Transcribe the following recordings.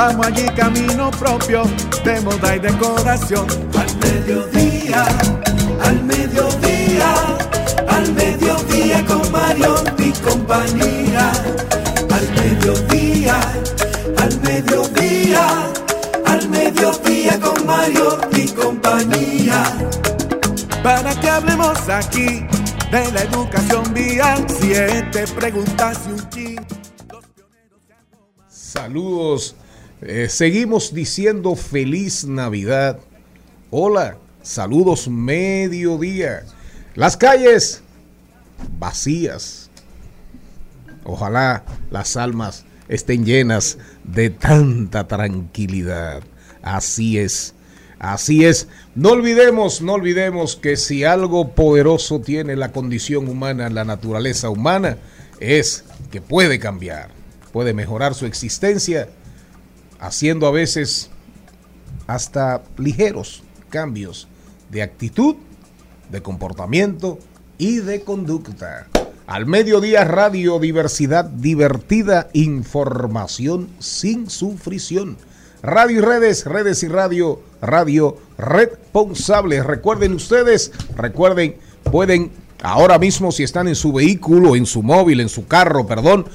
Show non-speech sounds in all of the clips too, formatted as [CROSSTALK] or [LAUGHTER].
Vamos allí camino propio de moda y decoración. Al mediodía, al mediodía, al mediodía con Mario y compañía. Al mediodía, al mediodía, al mediodía con Mario y compañía para que hablemos aquí de la educación vial. Siete preguntas y un chin. Saludos. Eh, seguimos diciendo feliz Navidad. Hola, saludos mediodía. Las calles vacías. Ojalá las almas estén llenas de tanta tranquilidad. Así es. Así es, no olvidemos, no olvidemos que si algo poderoso tiene la condición humana, la naturaleza humana, es que puede cambiar, puede mejorar su existencia, haciendo a veces hasta ligeros cambios de actitud, de comportamiento y de conducta. Al mediodía radio, diversidad divertida, información sin sufrición. Radio y redes, redes y radio, radio responsable. Recuerden ustedes, recuerden, pueden ahora mismo si están en su vehículo, en su móvil, en su carro, perdón,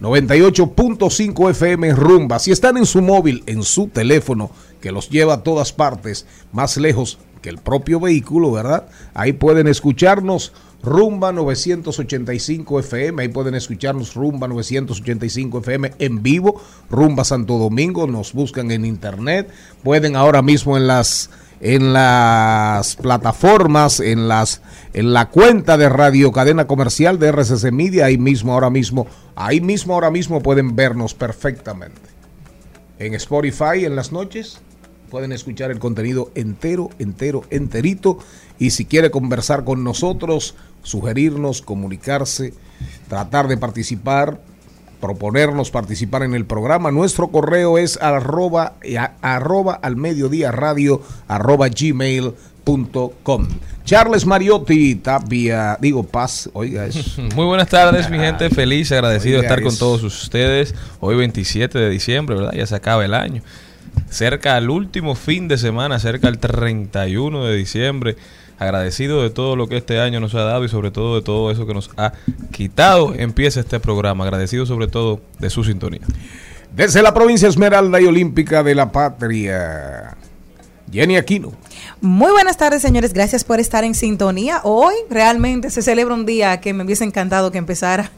98.5 FM rumba. Si están en su móvil, en su teléfono, que los lleva a todas partes, más lejos que el propio vehículo, ¿verdad? Ahí pueden escucharnos Rumba 985 FM, ahí pueden escucharnos Rumba 985 FM en vivo, Rumba Santo Domingo, nos buscan en internet, pueden ahora mismo en las en las plataformas, en las en la cuenta de Radio Cadena Comercial de RCC Media, ahí mismo ahora mismo, ahí mismo ahora mismo pueden vernos perfectamente. En Spotify en las noches pueden escuchar el contenido entero, entero, enterito y si quiere conversar con nosotros sugerirnos, comunicarse, tratar de participar, proponernos participar en el programa. Nuestro correo es arroba, arroba al mediodía radio arroba gmail.com. Charles Mariotti, Tapia, digo Paz, oiga eso. [LAUGHS] Muy buenas tardes, mi gente, feliz, agradecido de estar con todos ustedes. Hoy 27 de diciembre, ¿verdad? Ya se acaba el año. Cerca al último fin de semana, cerca al 31 de diciembre agradecido de todo lo que este año nos ha dado y sobre todo de todo eso que nos ha quitado. Empieza este programa, agradecido sobre todo de su sintonía. Desde la provincia Esmeralda y Olímpica de la Patria, Jenny Aquino. Muy buenas tardes, señores. Gracias por estar en sintonía. Hoy realmente se celebra un día que me hubiese encantado que empezara.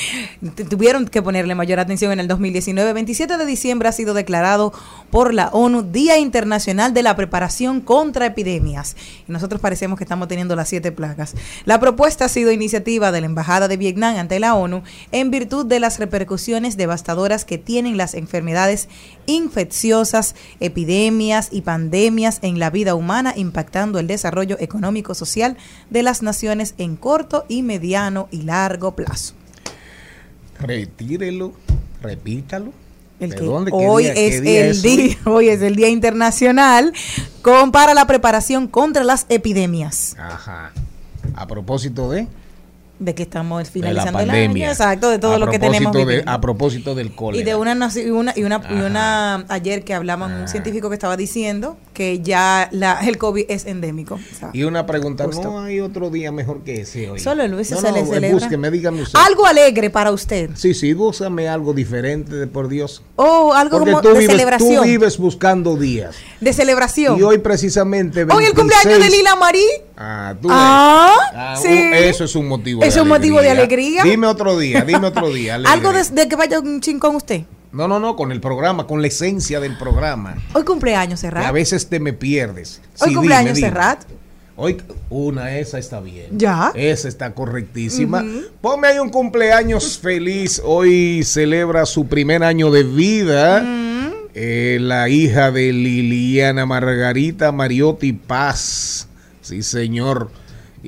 [LAUGHS] Tuvieron que ponerle mayor atención en el 2019. 27 de diciembre ha sido declarado por la ONU Día Internacional de la Preparación contra Epidemias. Y nosotros parecemos que estamos teniendo las siete plagas. La propuesta ha sido iniciativa de la Embajada de Vietnam ante la ONU en virtud de las repercusiones devastadoras que tienen las enfermedades infecciosas, epidemias y pandemias en la vida humana impactando el desarrollo económico social de las naciones en corto y mediano y largo plazo. Retírelo, repítalo. El que hoy es el día, [LAUGHS] hoy? es el día internacional con para la preparación contra las epidemias. Ajá. A propósito de de que estamos finalizando el año, exacto, de todo lo que tenemos. a propósito del cólera. Y de una, y una, y una, ayer que hablamos, un científico que estaba diciendo que ya la, el COVID es endémico. y una pregunta, ¿no hay otro día mejor que ese hoy? Solo el se le celebra. dígame usted. Algo alegre para usted. Sí, sí, búscame algo diferente, de por Dios. Oh, algo como de celebración. Tú vives buscando días. De celebración. Y hoy precisamente... hoy el cumpleaños de Lila Marí. Ah, tú ah, ah sí. Eso es un motivo Es un motivo de alegría. Dime otro día, dime otro día. [LAUGHS] Algo de, que vaya un ching con usted. No, no, no, con el programa, con la esencia del programa. Hoy cumpleaños, Serrat. a veces te me pierdes. Hoy cumpleaños, Serrat. Hoy, una, esa está bien. Ya. Esa está correctísima. Ponme ahí un cumpleaños feliz. Hoy celebra su primer año de vida. Eh, la hija de Liliana Margarita Mariotti Paz. Sí, señor.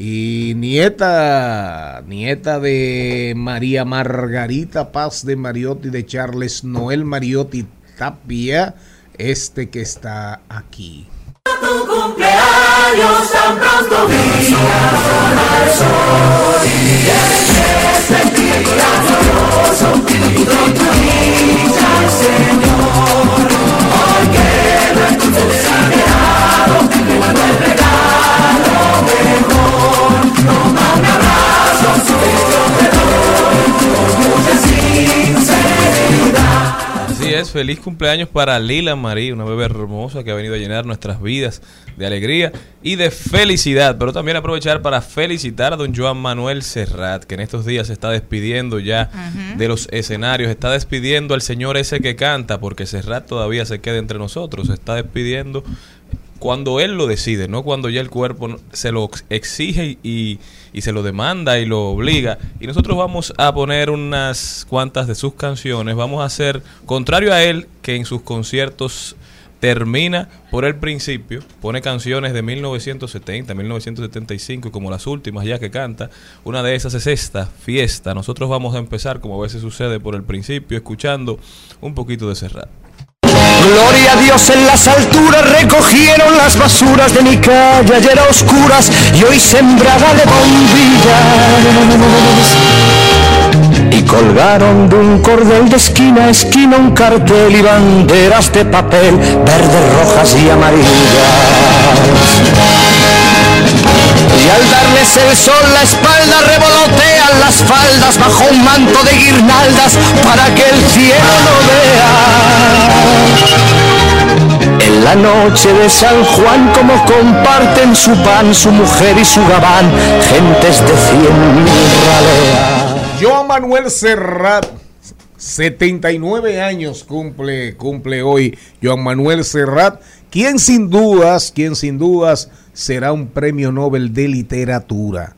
Y nieta, nieta de María Margarita Paz de Mariotti, de Charles Noel Mariotti Tapia, este que está aquí. Tu cumpleaños tan pronto Señor, Así es, feliz cumpleaños para Lila María, una bebé hermosa que ha venido a llenar nuestras vidas de alegría y de felicidad. Pero también aprovechar para felicitar a don Joan Manuel Serrat, que en estos días se está despidiendo ya de los escenarios, está despidiendo al señor ese que canta, porque Serrat todavía se queda entre nosotros, se está despidiendo cuando él lo decide, no cuando ya el cuerpo se lo exige y, se lo demanda y lo obliga. Y nosotros vamos a poner unas cuantas de sus canciones. Vamos a hacer, contrario a él, que en sus conciertos termina por el principio, pone canciones de 1970, 1975, como las últimas ya que canta. Una de esas es esta, Fiesta. Nosotros vamos a empezar, como a veces sucede, por el principio, escuchando un poquito de Serrat. Gloria a Dios en las alturas, recogieron las basuras de mi calle ayer a oscuras y hoy sembrada de bombillas. Y colgaron de un cordel de esquina a esquina un cartel y banderas de papel, verdes, rojas y amarillas. Y al darles el sol la espalda revolotean las faldas bajo un manto de guirnaldas para que el cielo no vea. En la noche de San Juan como comparten su pan, su mujer y su gabán, gentes de cien mil raleas. Joan Manuel Serrat 79 años cumple, cumple hoy Joan Manuel Serrat, quien sin dudas, quien sin dudas será un premio Nobel de literatura.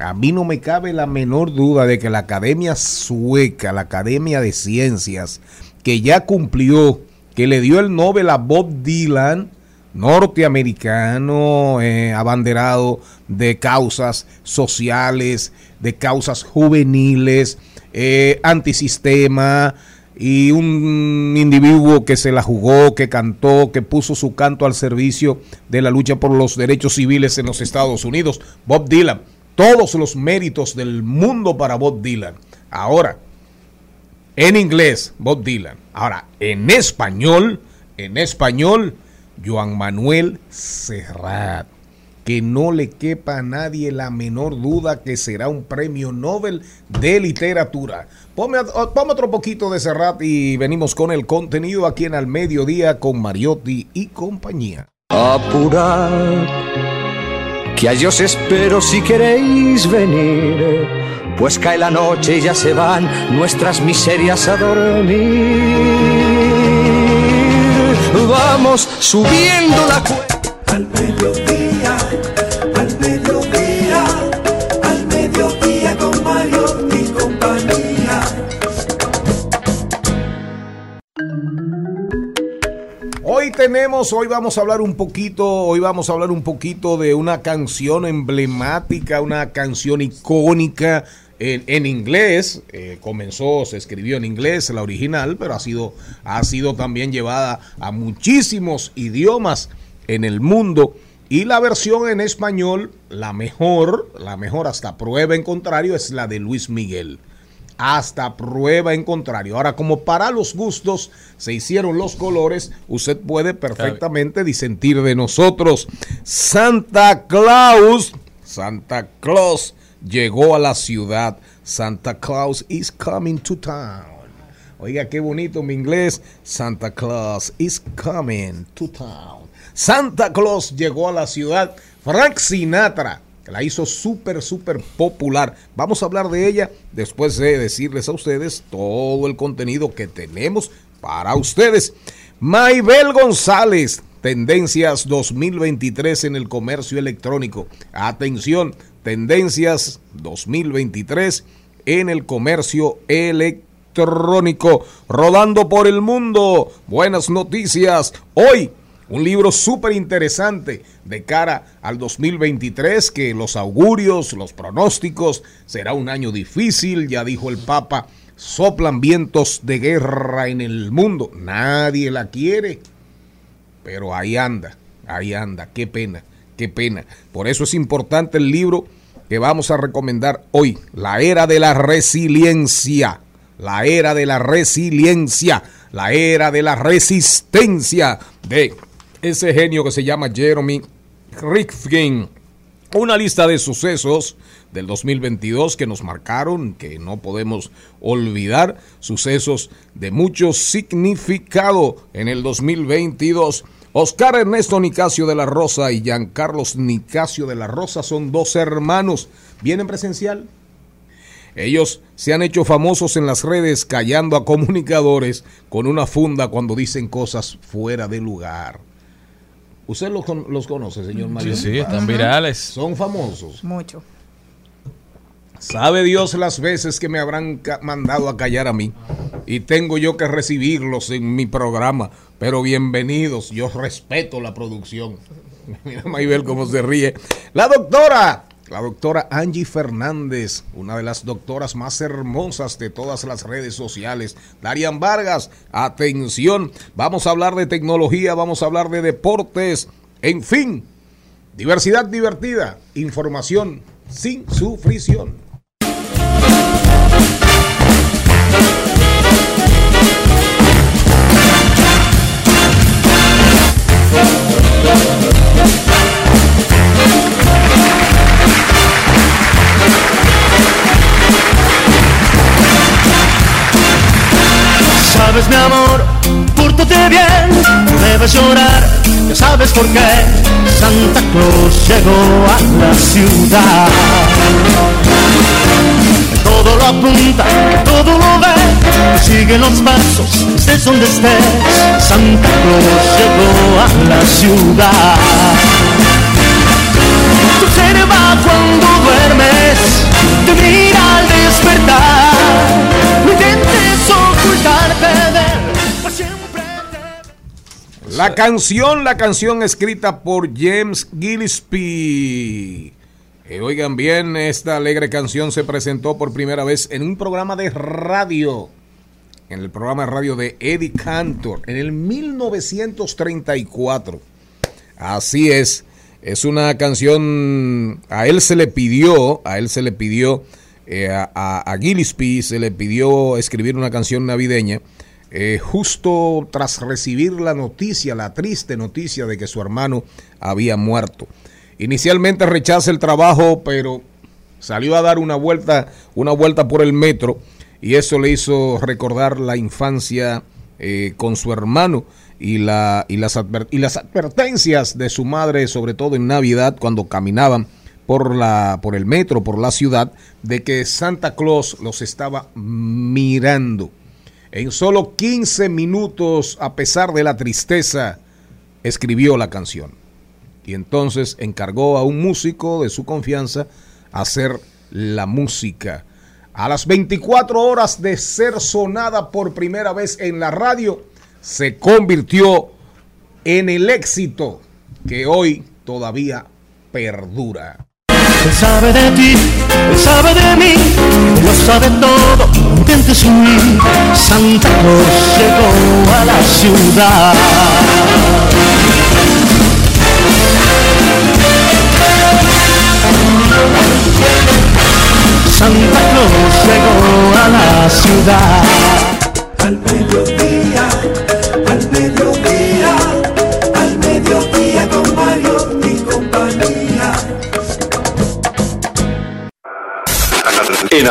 A mí no me cabe la menor duda de que la Academia Sueca, la Academia de Ciencias, que ya cumplió, que le dio el Nobel a Bob Dylan, norteamericano, eh, abanderado de causas sociales, de causas juveniles, eh, antisistema, y un individuo que se la jugó, que cantó, que puso su canto al servicio de la lucha por los derechos civiles en los Estados Unidos, Bob Dylan. Todos los méritos del mundo para Bob Dylan. Ahora, en inglés, Bob Dylan. Ahora, en español, en español, Joan Manuel Serrat que no le quepa a nadie la menor duda que será un premio Nobel de literatura. Ponme, otro poquito de Serrat y venimos con el contenido aquí en Al Mediodía con Mariotti y compañía. Apurad, que a Dios espero si queréis venir, pues cae la noche y ya se van nuestras miserias a dormir. Vamos subiendo la cuesta. Al mediodía, tenemos, hoy vamos a hablar un poquito, hoy vamos a hablar un poquito de una canción emblemática, una canción icónica en, inglés, eh, comenzó, se escribió en inglés la original, pero ha sido, ha sido también llevada a muchísimos idiomas en el mundo. Y la versión en español, la mejor, la mejor hasta prueba en contrario, es la de Luis Miguel hasta prueba en contrario. Ahora, como para los gustos se hicieron los colores, usted puede perfectamente disentir de nosotros. Santa Claus, Santa Claus llegó a la ciudad. Santa Claus is coming to town. Oiga, qué bonito mi inglés. Santa Claus is coming to town. Santa Claus llegó a la ciudad. Frank Sinatra la hizo súper, súper popular. Vamos a hablar de ella después de decirles a ustedes todo el contenido que tenemos para ustedes. Maybel González, tendencias 2023 en el comercio electrónico. Atención, tendencias 2023 en el comercio electrónico. Rodando por el mundo. Buenas noticias. Hoy un libro súper interesante de cara al 2023, que los augurios, los pronósticos, será un año difícil, ya dijo el Papa, soplan vientos de guerra en el mundo, nadie la quiere, pero ahí anda, ahí anda, qué pena, qué pena. Por eso es importante el libro que vamos a recomendar hoy, La Era de la Resiliencia, la Era de la Resiliencia, la Era de la Resistencia de ese genio que se llama Jeremy Rifkin. Una lista de sucesos del 2022 que nos marcaron, que no podemos olvidar, sucesos de mucho significado en el 2022. Oscar Ernesto Nicasio de la Rosa y Giancarlos Nicasio de la Rosa son dos hermanos. ¿Vienen presencial? Ellos se han hecho famosos en las redes callando a comunicadores con una funda cuando dicen cosas fuera de lugar. ¿Usted los, los conoce, señor Mario? Sí, sí, están virales. Son famosos. Mucho. Sabe Dios las veces que me habrán mandado a callar a mí y tengo yo que recibirlos en mi programa, pero bienvenidos, yo respeto la producción. [LAUGHS] Mira Maybel cómo se ríe. La doctora la doctora Angie Fernández, una de las doctoras más hermosas de todas las redes sociales. Darian Vargas, atención, vamos a hablar de tecnología, vamos a hablar de deportes, en fin, diversidad divertida, información sin sufrición. Sabes mi amor, pórtate bien, no debes llorar, ya sabes por qué Santa Claus llegó a la ciudad. Todo lo apunta, todo lo ve, sigue los pasos, estés donde estés, Santa Claus llegó a la ciudad. Tu observa cuando duermes, te mira al despertar la canción, la canción escrita por James Gillespie. Eh, oigan bien, esta alegre canción se presentó por primera vez en un programa de radio, en el programa de radio de Eddie Cantor, en el 1934. Así es, es una canción, a él se le pidió, a él se le pidió eh, a, Gillespie se le pidió escribir una canción navideña eh, justo tras recibir la noticia, la triste noticia de que su hermano había muerto. Inicialmente rechaza el trabajo, pero salió a dar una vuelta, una vuelta por el metro y eso le hizo recordar la infancia eh, con su hermano y, la, y, las y las advertencias de su madre, sobre todo en Navidad, cuando caminaban por, la, por el metro, por la ciudad, de que Santa Claus los estaba mirando. En solo 15 minutos, a pesar de la tristeza, escribió la canción. Y entonces encargó a un músico de su confianza hacer la música. A las 24 horas de ser sonada por primera vez en la radio, se convirtió en el éxito que hoy todavía perdura. Él sabe de ti, Él sabe de mí, Él lo sabe todo, intentes huir. Santa Claus llegó a la ciudad.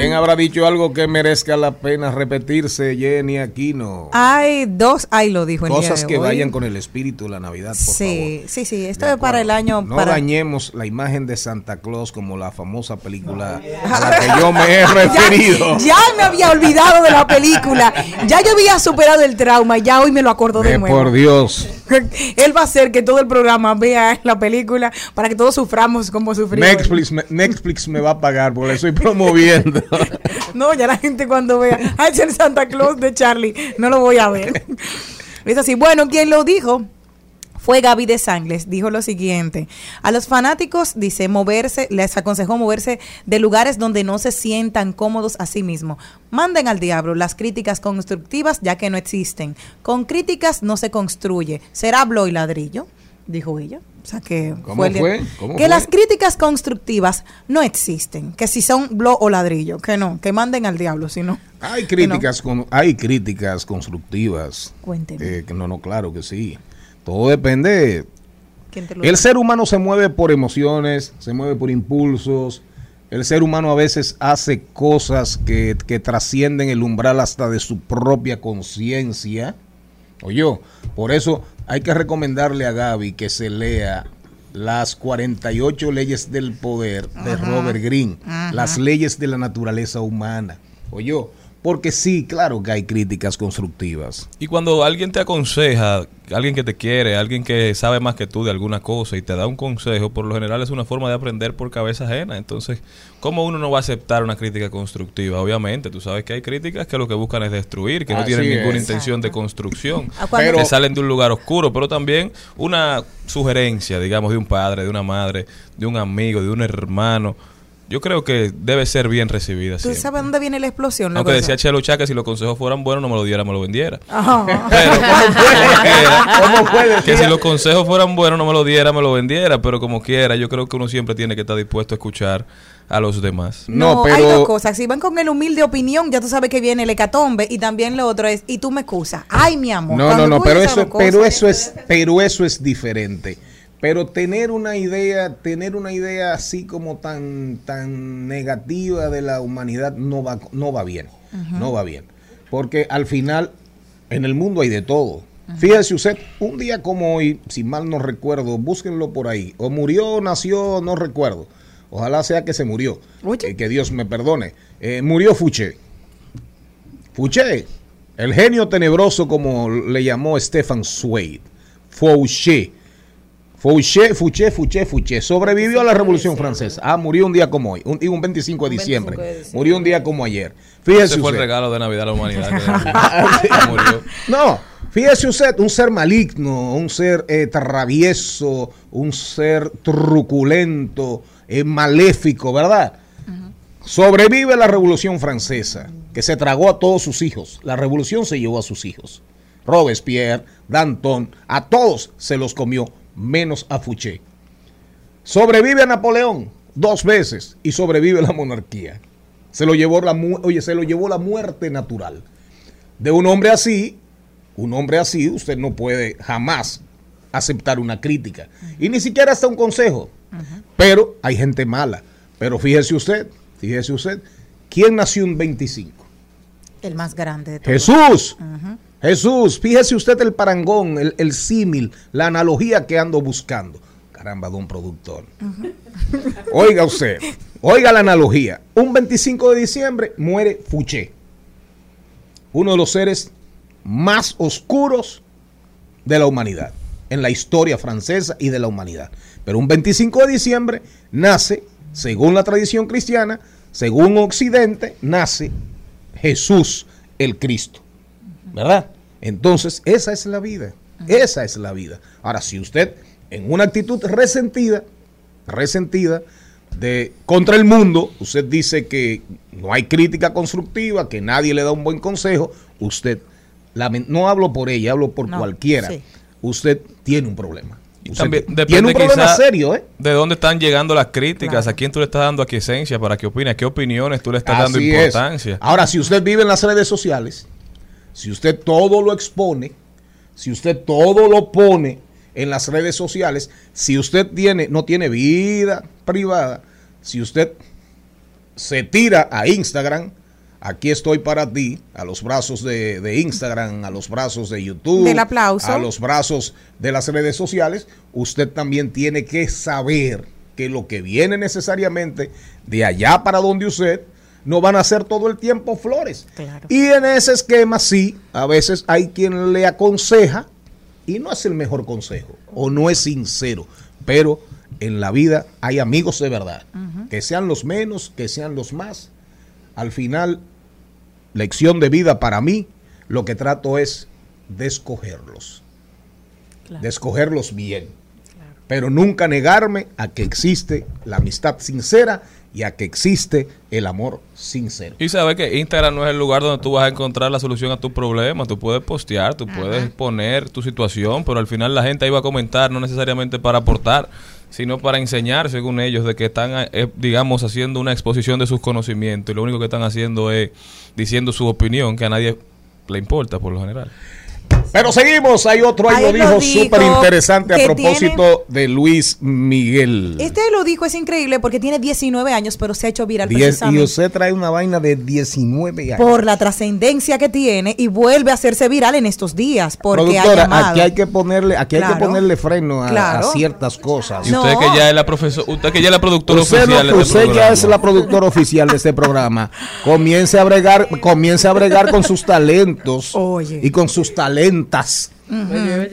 ¿Quién habrá dicho algo que merezca la pena repetirse, Jenny Aquino? Hay dos, ay lo dijo el día Cosas de que hoy. vayan con el espíritu de la Navidad, por Sí, favor. sí, sí, esto De es para el acuerdo. año No para dañemos la imagen de Santa Claus como la famosa película a la [LAUGHS] que yo me he referido. Ya, ya me había olvidado de la película. Ya yo había superado el trauma, ya hoy me lo acordó de Eh, nuevo. por Dios. [LAUGHS] Él va a hacer que todo el programa vea la película para que todos suframos como sufrimos. Netflix me, Netflix me va a pagar porque estoy promoviendo. [LAUGHS] No, ya la gente cuando vea Ay, el Santa Claus de Charlie, no lo voy a ver. Es así. Bueno, quien lo dijo fue Gaby de Sangles. Dijo lo siguiente: A los fanáticos, dice, moverse, les aconsejó moverse de lugares donde no se sientan cómodos a sí mismos. Manden al diablo las críticas constructivas, ya que no existen. Con críticas no se construye. ¿Será blo y ladrillo? Dijo ella. O sea que ¿Cómo fue? ¿Cómo que fue? las críticas constructivas no existen. Que si son blo o ladrillo, que no, que manden al diablo, si no. Hay críticas, con, hay críticas constructivas. Cuénteme. Eh, que no, no, claro que sí. Todo depende. ¿Quién te lo El dice? ser humano se mueve por emociones, se mueve por impulsos. El ser humano a veces hace cosas que, que trascienden el umbral hasta de su propia conciencia. Oye, por eso hay que recomendarle a Gaby que se lea las 48 leyes del poder de Robert Greene, las leyes de la naturaleza humana. Oye, porque sí, claro que hay críticas constructivas. Y cuando alguien te aconseja, alguien que te quiere, alguien que sabe más que tú de alguna cosa y te da un consejo, por lo general es una forma de aprender por cabeza ajena. Entonces, ¿cómo uno no va a aceptar una crítica constructiva? Obviamente, tú sabes que hay críticas que lo que buscan es destruir, que no tienen ninguna intención de construcción, Ah, Pero- que salen de un lugar oscuro, pero también una sugerencia, digamos, de un padre, de una madre, de un amigo, de un hermano. Yo creo que debe ser bien recibida. ¿Tú siempre. sabes dónde viene la explosión? Aunque Luego decía? Chelo Chá que si los consejos fueran buenos, no me lo diera, me lo vendiera. Ajá. [LAUGHS] Pero, como quiera, ¿Cómo fue? que si los consejos fueran buenos, no me lo diera, me lo vendiera. Pero como quiera, yo creo que uno siempre tiene que estar dispuesto a escuchar a los demás. No, No, hay pero- dos cosas. Si van con el humilde opinión, ya tú sabes que viene el hecatombe. Y también lo otro es, y tú me excusas. Ay, mi amor. No, no, no, pero eso, pero eso es, pero eso es diferente. Pero tener una idea, tener una idea así como tan, tan negativa de la humanidad no va, no va bien, no va bien, porque al final en el mundo hay de todo. Fíjese usted, un día como hoy, si mal no recuerdo, búsquenlo por ahí. O murió, nació, no recuerdo. Ojalá sea que se murió. Eh, que Dios me perdone. Eh, murió Fouché. Fouché, el genio tenebroso como le llamó Stefan Zweig. Fouché. Fouché, Fouché, Fouché, Fouché. Sobrevivió a la Revolución Francesa. Ah, murió un día como hoy, un, un 25 de Un 25 diciembre. de diciembre. Murió un día como ayer. Fíjese Ese fue el usted. regalo de Navidad a la humanidad. [LAUGHS] murió. No, fíjese usted, un ser maligno, un ser eh, travieso, un ser truculento, eh, maléfico, ¿verdad? Sobrevive la Revolución Francesa, que se tragó a todos sus hijos. La revolución se llevó a sus hijos. Robespierre, Danton, a todos se los comió, menos a Fouché. Sobrevive a Napoleón dos veces y sobrevive la monarquía. Se lo llevó la, oye, se lo llevó la muerte natural. De un hombre así, un hombre así, usted no puede jamás aceptar una crítica. Y ni siquiera hasta un consejo. Pero hay gente mala. Pero fíjese usted, fíjese usted, ¿quién nació un 25? El más grande de todos. Jesús. Jesús, fíjese usted el parangón, el, el símil, la analogía que ando buscando. Caramba, don productor. Oiga usted, oiga la analogía. Un 25 de diciembre muere Fouché, uno de los seres más oscuros de la humanidad, en la historia francesa y de la humanidad. Pero un 25 de diciembre nace según la tradición cristiana, según Occidente, nace Jesús el Cristo. ¿Verdad? Entonces, esa es la vida. Esa es la vida. Ahora, si usted en una actitud resentida, resentida de contra el mundo, usted dice que no hay crítica constructiva, que nadie le da un buen consejo, usted no hablo por ella, hablo por cualquiera. Usted tiene un problema. también tiene un problema serio, ¿eh? De dónde están llegando las críticas, a quién tú le estás dando aquiescencia para que opine, qué opiniones tú le estás dando importancia. Ahora, si usted vive en las redes sociales, si usted todo lo expone, si usted todo lo pone en las redes sociales, si usted tiene, no tiene vida privada, si usted se tira a Instagram, aquí estoy para ti, a los brazos de, Instagram, a los brazos de YouTube, a los brazos de las redes sociales, usted también tiene que saber que lo que viene necesariamente de allá para donde usted no van a ser todo el tiempo flores. Y en ese esquema sí, a veces hay quien le aconseja y no es el mejor consejo o no es sincero, pero en la vida hay amigos de verdad, que sean los menos, que sean los más. Al final, lección de vida para mí, lo que trato es de escogerlos, de escogerlos bien, pero nunca negarme a que existe la amistad sincera y a que existe el amor sincero. Y sabes que Instagram no es el lugar donde tú vas a encontrar la solución a tu problema. Tú puedes postear, tú puedes poner tu situación, pero al final la gente ahí va a comentar, no necesariamente para aportar, sino para enseñar, según ellos, de que están, eh, digamos, haciendo una exposición de sus conocimientos y lo único que están haciendo es diciendo su opinión, que a nadie le importa por lo general. Pero seguimos, hay otro, ahí, lo dijo, súper interesante a propósito de Luis Miguel. Este lo dijo, es increíble porque tiene 19 años, pero se ha hecho viral Y usted trae una vaina de 19 años. Por la trascendencia que tiene y vuelve a hacerse viral en estos días. Porque aquí hay que ponerle, aquí hay que ponerle freno a, ciertas cosas. Y usted que ya es la profesor, usted que ya es la productora oficial. No, usted ya es la productora oficial de este programa. Comience a bregar, comience a bregar con sus talentos y con sus talentos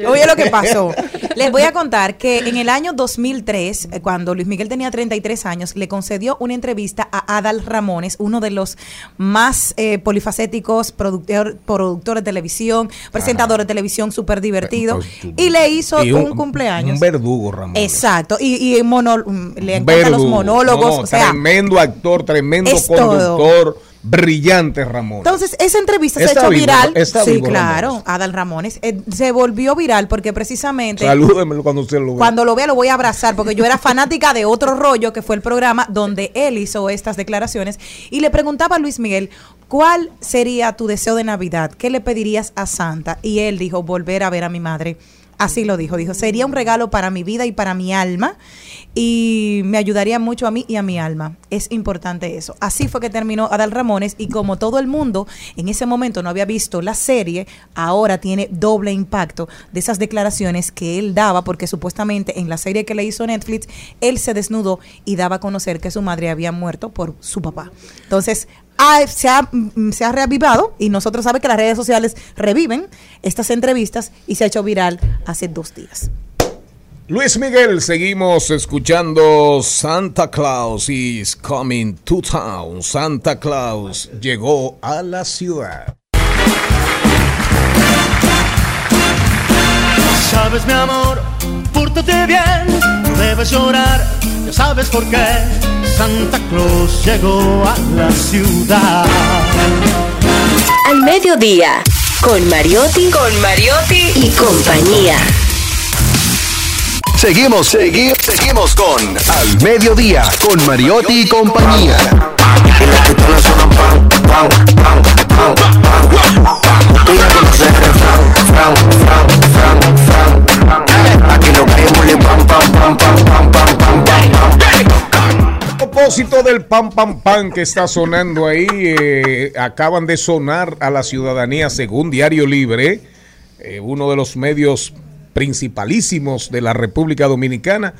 oye, lo que pasó. Les voy a contar que en el año 2003, eh, cuando Luis Miguel tenía 33 años, le concedió una entrevista a Adal Ramones, uno de los más eh, polifacéticos, productor, productor de televisión, presentador de televisión súper divertido, pues, y le hizo un, cumpleaños. Un verdugo, Ramones. Exacto, y, le encantan los monólogos. tremendo actor, tremendo conductor brillante Ramón. Entonces, esa entrevista se ha hecho viral. sí, claro, Adal Ramones. Eh, se volvió viral porque precisamente. Salúdeme cuando usted lo vea. Cuando lo vea, lo voy a abrazar porque yo era fanática de otro rollo que fue el programa donde él hizo estas declaraciones y le preguntaba a Luis Miguel. ¿Cuál sería tu deseo de Navidad? ¿Qué le pedirías a Santa? Y él dijo, volver a ver a mi madre. Así lo dijo, dijo, sería un regalo para mi vida y para mi alma y me ayudaría mucho a mí y a mi alma. Es importante eso. Así fue que terminó Adal Ramones y como todo el mundo en ese momento no había visto la serie, ahora tiene doble impacto de esas declaraciones que él daba porque supuestamente en la serie que le hizo Netflix, él se desnudó y daba a conocer que su madre había muerto por su papá. Entonces, se, ha, mm, se ha reavivado y nosotros sabemos que las redes sociales reviven estas entrevistas y se ha hecho viral hace dos días. Luis Miguel, seguimos escuchando Santa Claus is coming to town. Santa Claus llegó a la ciudad. Sabes mi amor, pórtate bien, debes llorar, ya sabes por qué. Santa Claus llegó a la ciudad. Al mediodía, con Mariotti, con Mariotti y compañía. Seguimos, seguimos, seguimos con Al Mediodía, con Mariotti y compañía. A propósito del pam pam pam que está sonando ahí, eh, acaban de sonar a la ciudadanía según Diario Libre, eh, uno de los medios principalísimos de la República Dominicana,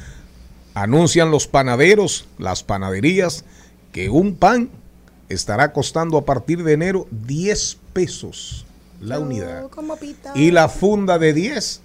anuncian los panaderos, las panaderías, que un pan estará costando a partir de enero 10 pesos la unidad. y la funda de 10,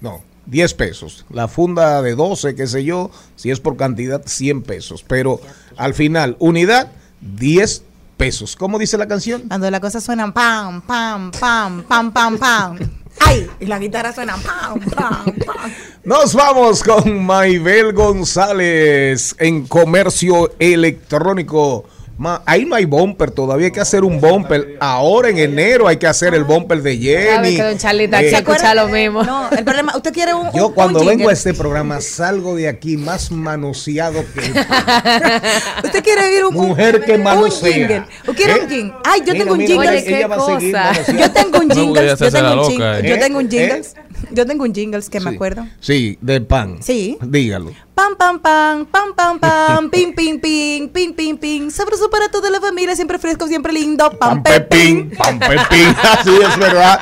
no, 10 pesos. La funda de 12, qué sé yo, si es por cantidad, 100 pesos. Pero al final, unidad, 10 pesos. ¿Cómo dice la canción? Cuando las cosas suenan pam, pam, pam, pam, pam, pam. ¡Ay! Y la guitarra suena pam, pam, pam. Nos vamos con Maybel González en comercio electrónico. Ma, ahí no hay bumper, todavía hay que hacer un bumper. Ahora en enero hay que hacer el bumper de Jenny. que don Charlita Eh, se lo mismo. No, el problema, usted quiere un. yo un- cuando un vengo jingle. a este programa salgo de aquí más manoseado que el [LAUGHS] Usted quiere oír un. Mujer un- que un manosea. jingle. ¿Usted quiere ¿Eh? un jingle? Ay, yo Mira, tengo un mira, jingle. Oye, qué cosa. Yo tengo un jingle. se Yo tengo un loca, jingle. ¿eh? Yo tengo un ¿Eh? jingle. Yo tengo un jingle que me acuerdo. Sí, de pan. Sí. Dígalo. Pam, pam, pam, pam, pam, pam, [LAUGHS] ping, ping, ping, ping, ping, ping. Sabroso para toda la familia, siempre fresco, siempre lindo. Pam, Pam pepín, pam pepín. [LAUGHS] Así es verdad.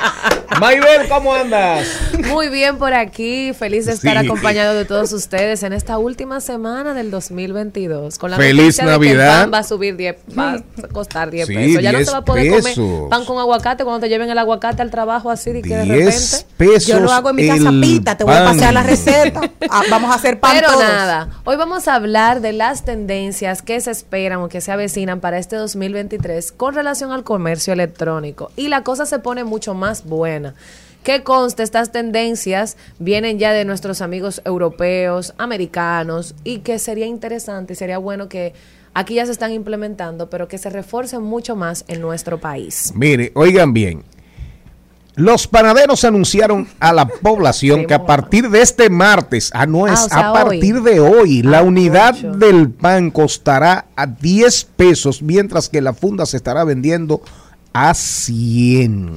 Maybel, ¿cómo andas? Muy bien por aquí, feliz de estar Sí. acompañado de todos ustedes en esta última semana del 2022. Con la Feliz noticia de que el Navidad. pan va a subir 10, va a costar 10 Sí, pesos. Ya no 10 se va a poder pesos. comer pan con aguacate cuando te lleven el aguacate al trabajo así de que de 10 repente. pesos. Yo lo hago en mi casa, el pita. Te voy a pan. pasear la receta. Ah, vamos a hacer pan Pero todos. Nada, hoy vamos a hablar de las tendencias que se esperan o que se avecinan para este 2023 con relación al comercio electrónico. Y la cosa se pone mucho más buena. Que conste, estas tendencias vienen ya de nuestros amigos europeos, americanos, y que sería interesante y sería bueno que aquí ya se están implementando, pero que se refuercen mucho más en nuestro país. Mire, oigan bien. Los panaderos anunciaron [LAUGHS] a la población que a partir de este martes, ah, no Ah, es o sea, a partir hoy. de hoy, la Ah, unidad del pan costará a 10 pesos, mientras que la funda se estará vendiendo a 100.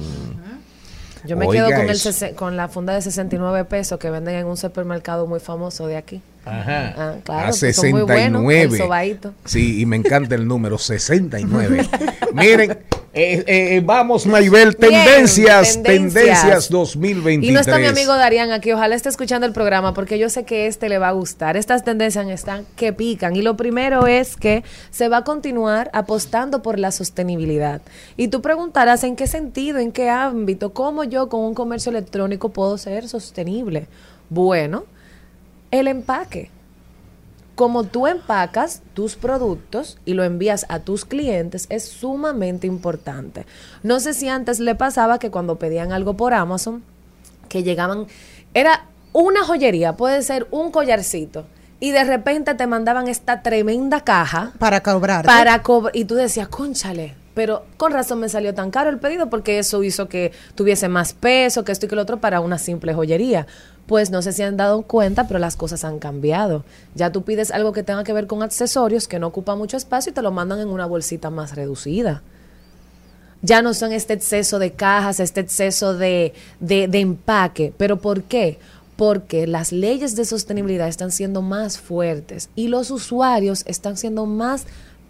Yo me Oiga quedo con, el con la funda de 69 pesos que venden en un supermercado muy famoso de aquí. Ajá. Ah, claro, a que son muy buenos, 69. Sí, y me encanta el número 69. [LAUGHS] Miren, eh, eh, vamos, Maybel, Bien, tendencias, tendencias, tendencias. 2023. Y no está mi amigo Darían aquí, ojalá esté escuchando el programa porque yo sé que este le va a gustar. Estas tendencias están que pican y lo primero es que se va a continuar apostando por la sostenibilidad. Y tú preguntarás en qué sentido, en qué ámbito, cómo yo con un comercio electrónico puedo ser sostenible. Bueno, el empaque. Como tú empacas tus productos y lo envías a tus clientes es sumamente importante. No sé si antes le pasaba que cuando pedían algo por Amazon, que llegaban, era una joyería, puede ser un collarcito, y de repente te mandaban esta tremenda caja Para cobrar. para cobrar. Y tú decías, conchale, pero con razón me salió tan caro el pedido porque eso hizo que tuviese más peso, que esto y que lo otro para una simple joyería. Pues no sé si han dado cuenta, pero las cosas han cambiado. Ya tú pides algo que tenga que ver con accesorios que no ocupa mucho espacio y te lo mandan en una bolsita más reducida. Ya no son este exceso de cajas, este exceso de, de, de empaque. ¿Pero por qué? Porque las leyes de sostenibilidad están siendo más fuertes y los usuarios están siendo más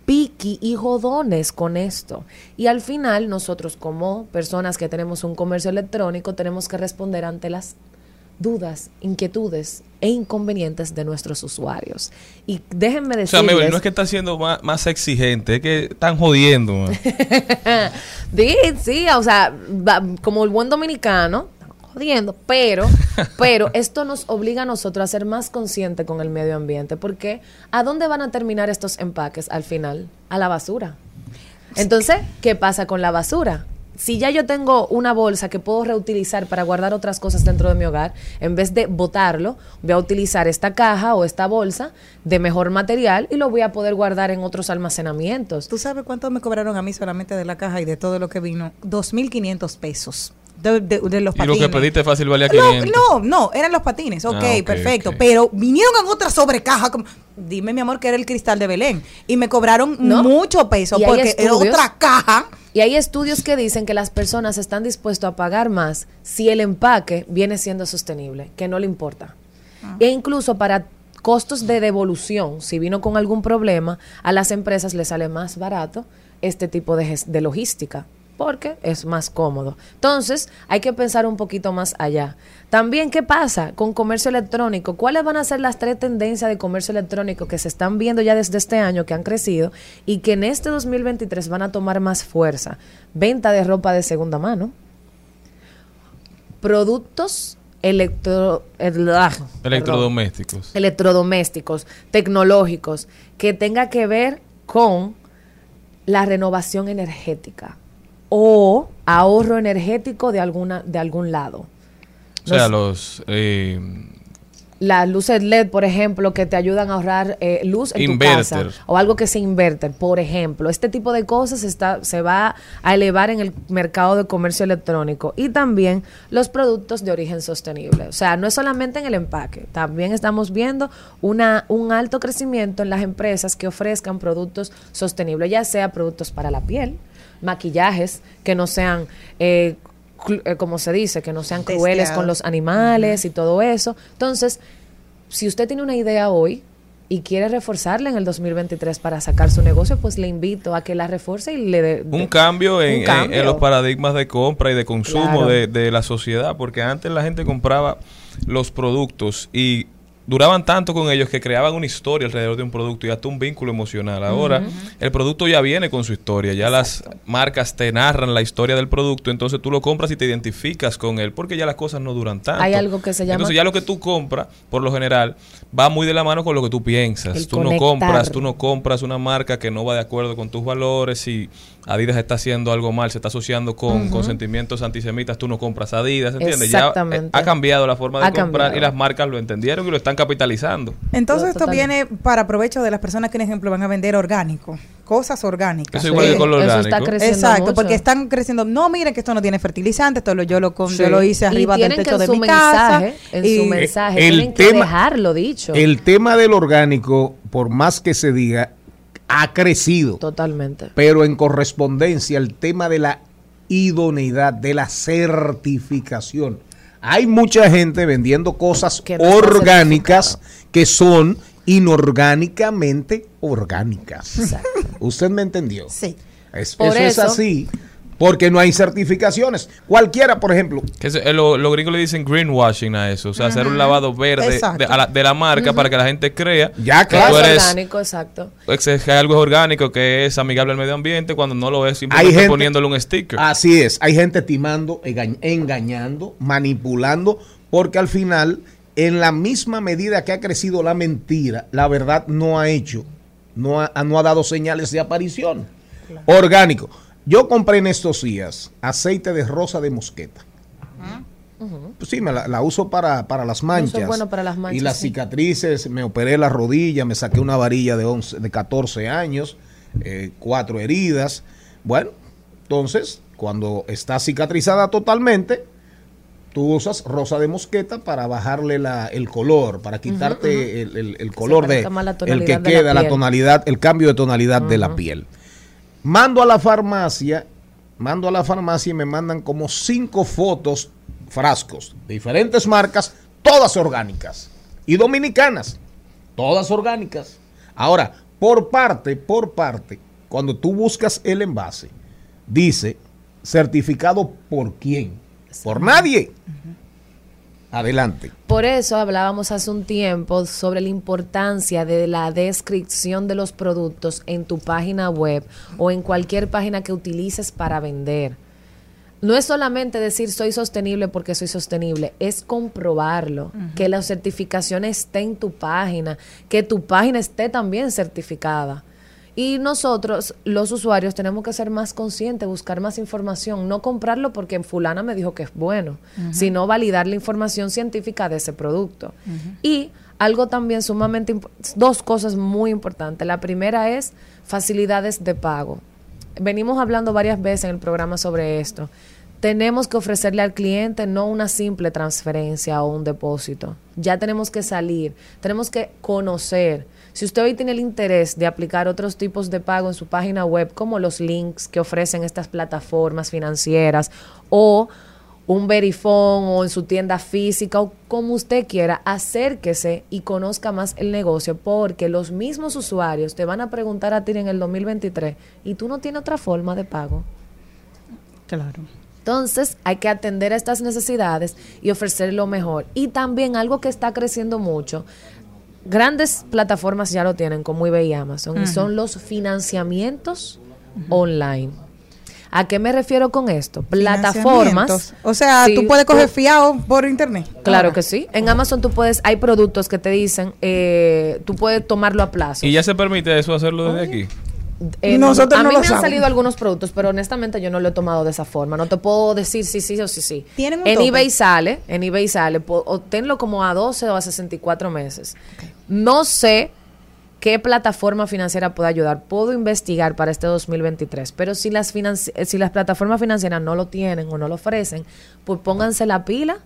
piqui y jodones con esto. Y al final nosotros como personas que tenemos un comercio electrónico tenemos que responder ante las dudas, inquietudes e inconvenientes de nuestros usuarios. Y déjenme O decirles... sea, Mabel, no es que está siendo más, más exigente, es que están jodiendo. Sí, [LAUGHS] sí, o sea, como el buen dominicano, jodiendo, pero, [LAUGHS] pero esto nos obliga a nosotros a ser más conscientes con el medio ambiente, porque ¿a dónde van a terminar estos empaques al final? A la basura. Entonces, ¿qué pasa con la basura? Si ya yo tengo una bolsa que puedo reutilizar para guardar otras cosas dentro de mi hogar, en vez de botarlo, voy a utilizar esta caja o esta bolsa de mejor material y lo voy a poder guardar en otros almacenamientos. ¿Tú sabes cuánto me cobraron a mí solamente de la caja y de todo lo que vino? 2.500 pesos. De, de- de los y patines. lo que pediste fácil valía No, 500. no, no, eran los patines. Ok, Ah, ok, perfecto. Pero vinieron en otra sobrecaja. Como, dime, mi amor, que era el cristal de Belén. Y me cobraron No. mucho peso Y hay porque era estudios- otra caja. Y hay estudios que dicen que las personas están dispuestas a pagar más si el empaque viene siendo sostenible, que no le importa. E incluso para costos de devolución, si vino con algún problema, a las empresas les sale más barato este tipo de logística, porque es más cómodo. Entonces, hay que pensar un poquito más allá. También, ¿qué pasa con comercio electrónico? ¿Cuáles van a ser las tres tendencias de comercio electrónico que se están viendo ya desde este año, que han crecido y que en este 2023 van a tomar más fuerza? Venta de ropa de segunda mano, productos electro, electrodomésticos. electrodomésticos, tecnológicos, que tenga que ver con la renovación energética o ahorro energético de alguna de algún lado. O sea, los eh, las luces LED, por ejemplo, que te ayudan a ahorrar eh, luz en tu casa o algo que se invierte, por ejemplo. Este tipo de cosas está, se va a elevar en el mercado de comercio electrónico y también los productos de origen sostenible. O sea, no es solamente en el empaque, también estamos viendo una, un alto crecimiento en las empresas que ofrezcan productos sostenibles, ya sea productos para la piel, maquillajes que no sean... Eh, eh, como se dice, que no sean crueles con los animales y todo eso. Entonces, si usted tiene una idea hoy y quiere reforzarla en el 2023 para sacar su negocio, pues le invito a que la refuerce y le dé... Un cambio, en, los paradigmas de compra y de consumo de, de la sociedad, porque antes la gente compraba los productos y duraban tanto con ellos que creaban una historia alrededor de un producto y hasta un vínculo emocional. Ahora el producto ya viene con su historia, ya las marcas te narran la historia del producto, entonces tú lo compras y te identificas con él, porque ya las cosas no duran tanto. Hay algo que se llama... Entonces ya lo que tú compras, por lo general, va muy de la mano con lo que tú piensas. tú no compras, tú no compras una marca que no va de acuerdo con tus valores y Adidas está haciendo algo mal, se está asociando con, sentimientos antisemitas, tú no compras Adidas, ¿entiendes? Ya eh, ha cambiado la forma de comprar y las marcas lo entendieron y lo están capitalizando. Entonces esto viene para provecho de las personas que, por ejemplo, van a vender orgánico, cosas orgánicas. Eso igual con lo orgánico. Exacto, porque están creciendo. No, miren que esto no tiene fertilizante, esto lo, yo, lo, yo lo hice arriba del techo de mi casa. En su mensaje, el tienen tema, que dejarlo dicho. El tema del orgánico, por más que se diga, ha crecido. Totalmente. Pero en correspondencia al tema de la idoneidad, de la certificación. Hay mucha gente vendiendo cosas orgánicas que son inorgánicamente orgánicas. ¿Usted me entendió? Sí. eso, es así porque no hay certificaciones. Cualquiera, por ejemplo. Que eh, los lo gringos le dicen greenwashing a eso, o sea, hacer un lavado verde de, la, marca para que la gente crea ya, que tú eres orgánico, exacto. Que algo es orgánico, que es amigable al medio ambiente, cuando no lo es, simplemente poniéndole un sticker. Así es, hay gente timando, engañando, manipulando, porque al final, en la misma medida que ha crecido la mentira, la verdad no ha hecho, no ha, no ha dado señales de aparición. Orgánico. Yo compré en estos días aceite de rosa de mosqueta. Pues sí, me la, uso para, las manchas. bueno para las manchas. Y las cicatrices, me operé la rodilla, me saqué una varilla de, 11, de 14 años, eh, cuatro heridas. Bueno, entonces, cuando está cicatrizada totalmente, tú usas rosa de mosqueta para bajarle la, el color, para quitarte el, color de el que queda, la, tonalidad, el cambio de tonalidad de la piel. Mando a la farmacia, mando a la farmacia y me mandan como cinco fotos, frascos de diferentes marcas, todas orgánicas y dominicanas, todas orgánicas. Ahora, por parte, por parte, cuando tú buscas el envase, dice certificado por quién, por nadie. Adelante. Por eso hablábamos hace un tiempo sobre la importancia de la descripción de los productos en tu página web o en cualquier página que utilices para vender. No es solamente decir soy sostenible porque soy sostenible, es comprobarlo, que la certificación esté en tu página, que tu página esté también certificada. Y nosotros, los usuarios, tenemos que ser más conscientes, buscar más información, no comprarlo porque fulana me dijo que es bueno, sino validar la información científica de ese producto. Y algo también sumamente, dos cosas muy importantes. La primera es facilidades de pago. Venimos hablando varias veces en el programa sobre esto. Tenemos que ofrecerle al cliente no una simple transferencia o un depósito. Ya tenemos que salir, tenemos que conocer si usted hoy tiene el interés de aplicar otros tipos de pago en su página web, como los links que ofrecen estas plataformas financieras, o un verifón o en su tienda física o como usted quiera, acérquese y conozca más el negocio porque los mismos usuarios te van a preguntar a ti en el 2023 y tú no tienes otra forma de pago. Claro. Entonces hay que atender a estas necesidades y ofrecer lo mejor. Y también algo que está creciendo mucho, grandes plataformas ya lo tienen, como eBay y Amazon, y son los financiamientos online. ¿A qué me refiero con esto? Plataformas. O sea, tú puedes coger fiado por internet. Claro que sí. En Amazon tú puedes, hay productos que te dicen, eh, tú puedes tomarlo a plazo. ¿Y ya se permite eso hacerlo desde aquí? Eh, Nosotros a mí me han salido algunos productos, pero honestamente yo no lo he tomado de esa forma. No te puedo decir sí, sí o sí, sí. ¿Tienen en eBay sale, en eBay sale, obténlo como a 12 o a 64 meses. No sé qué plataforma financiera puede ayudar. Puedo investigar para este 2023, pero si las, si las plataformas financieras no lo tienen o no lo ofrecen, pues pónganse la pila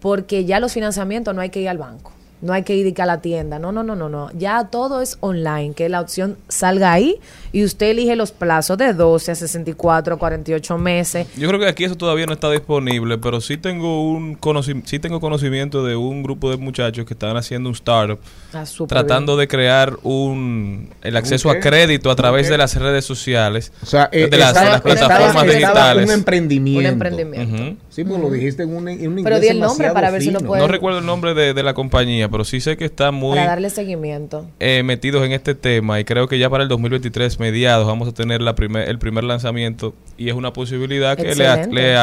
porque ya los financiamientos no hay que ir al banco. No hay que ir a la tienda. No, no, no, no, no. Ya todo es online, que la opción salga ahí y usted elige los plazos de 12 a 64, 48 meses. Yo creo que aquí eso todavía no está disponible, pero sí tengo un sí tengo conocimiento de un grupo de muchachos que están haciendo un startup ah, tratando de crear un el acceso a crédito a través de las redes sociales, o sea, de, las, plataformas digitales. Un emprendimiento. Un emprendimiento. Sí, pues lo dijiste en un, en Pero di el nombre para ver si lo puede. No recuerdo el nombre de, de la compañía, pero sí sé que está muy... Para darle seguimiento. Eh, metidos en este tema y creo que ya para el 2023 mediados vamos a tener la primer, el primer lanzamiento y es una posibilidad que le, le,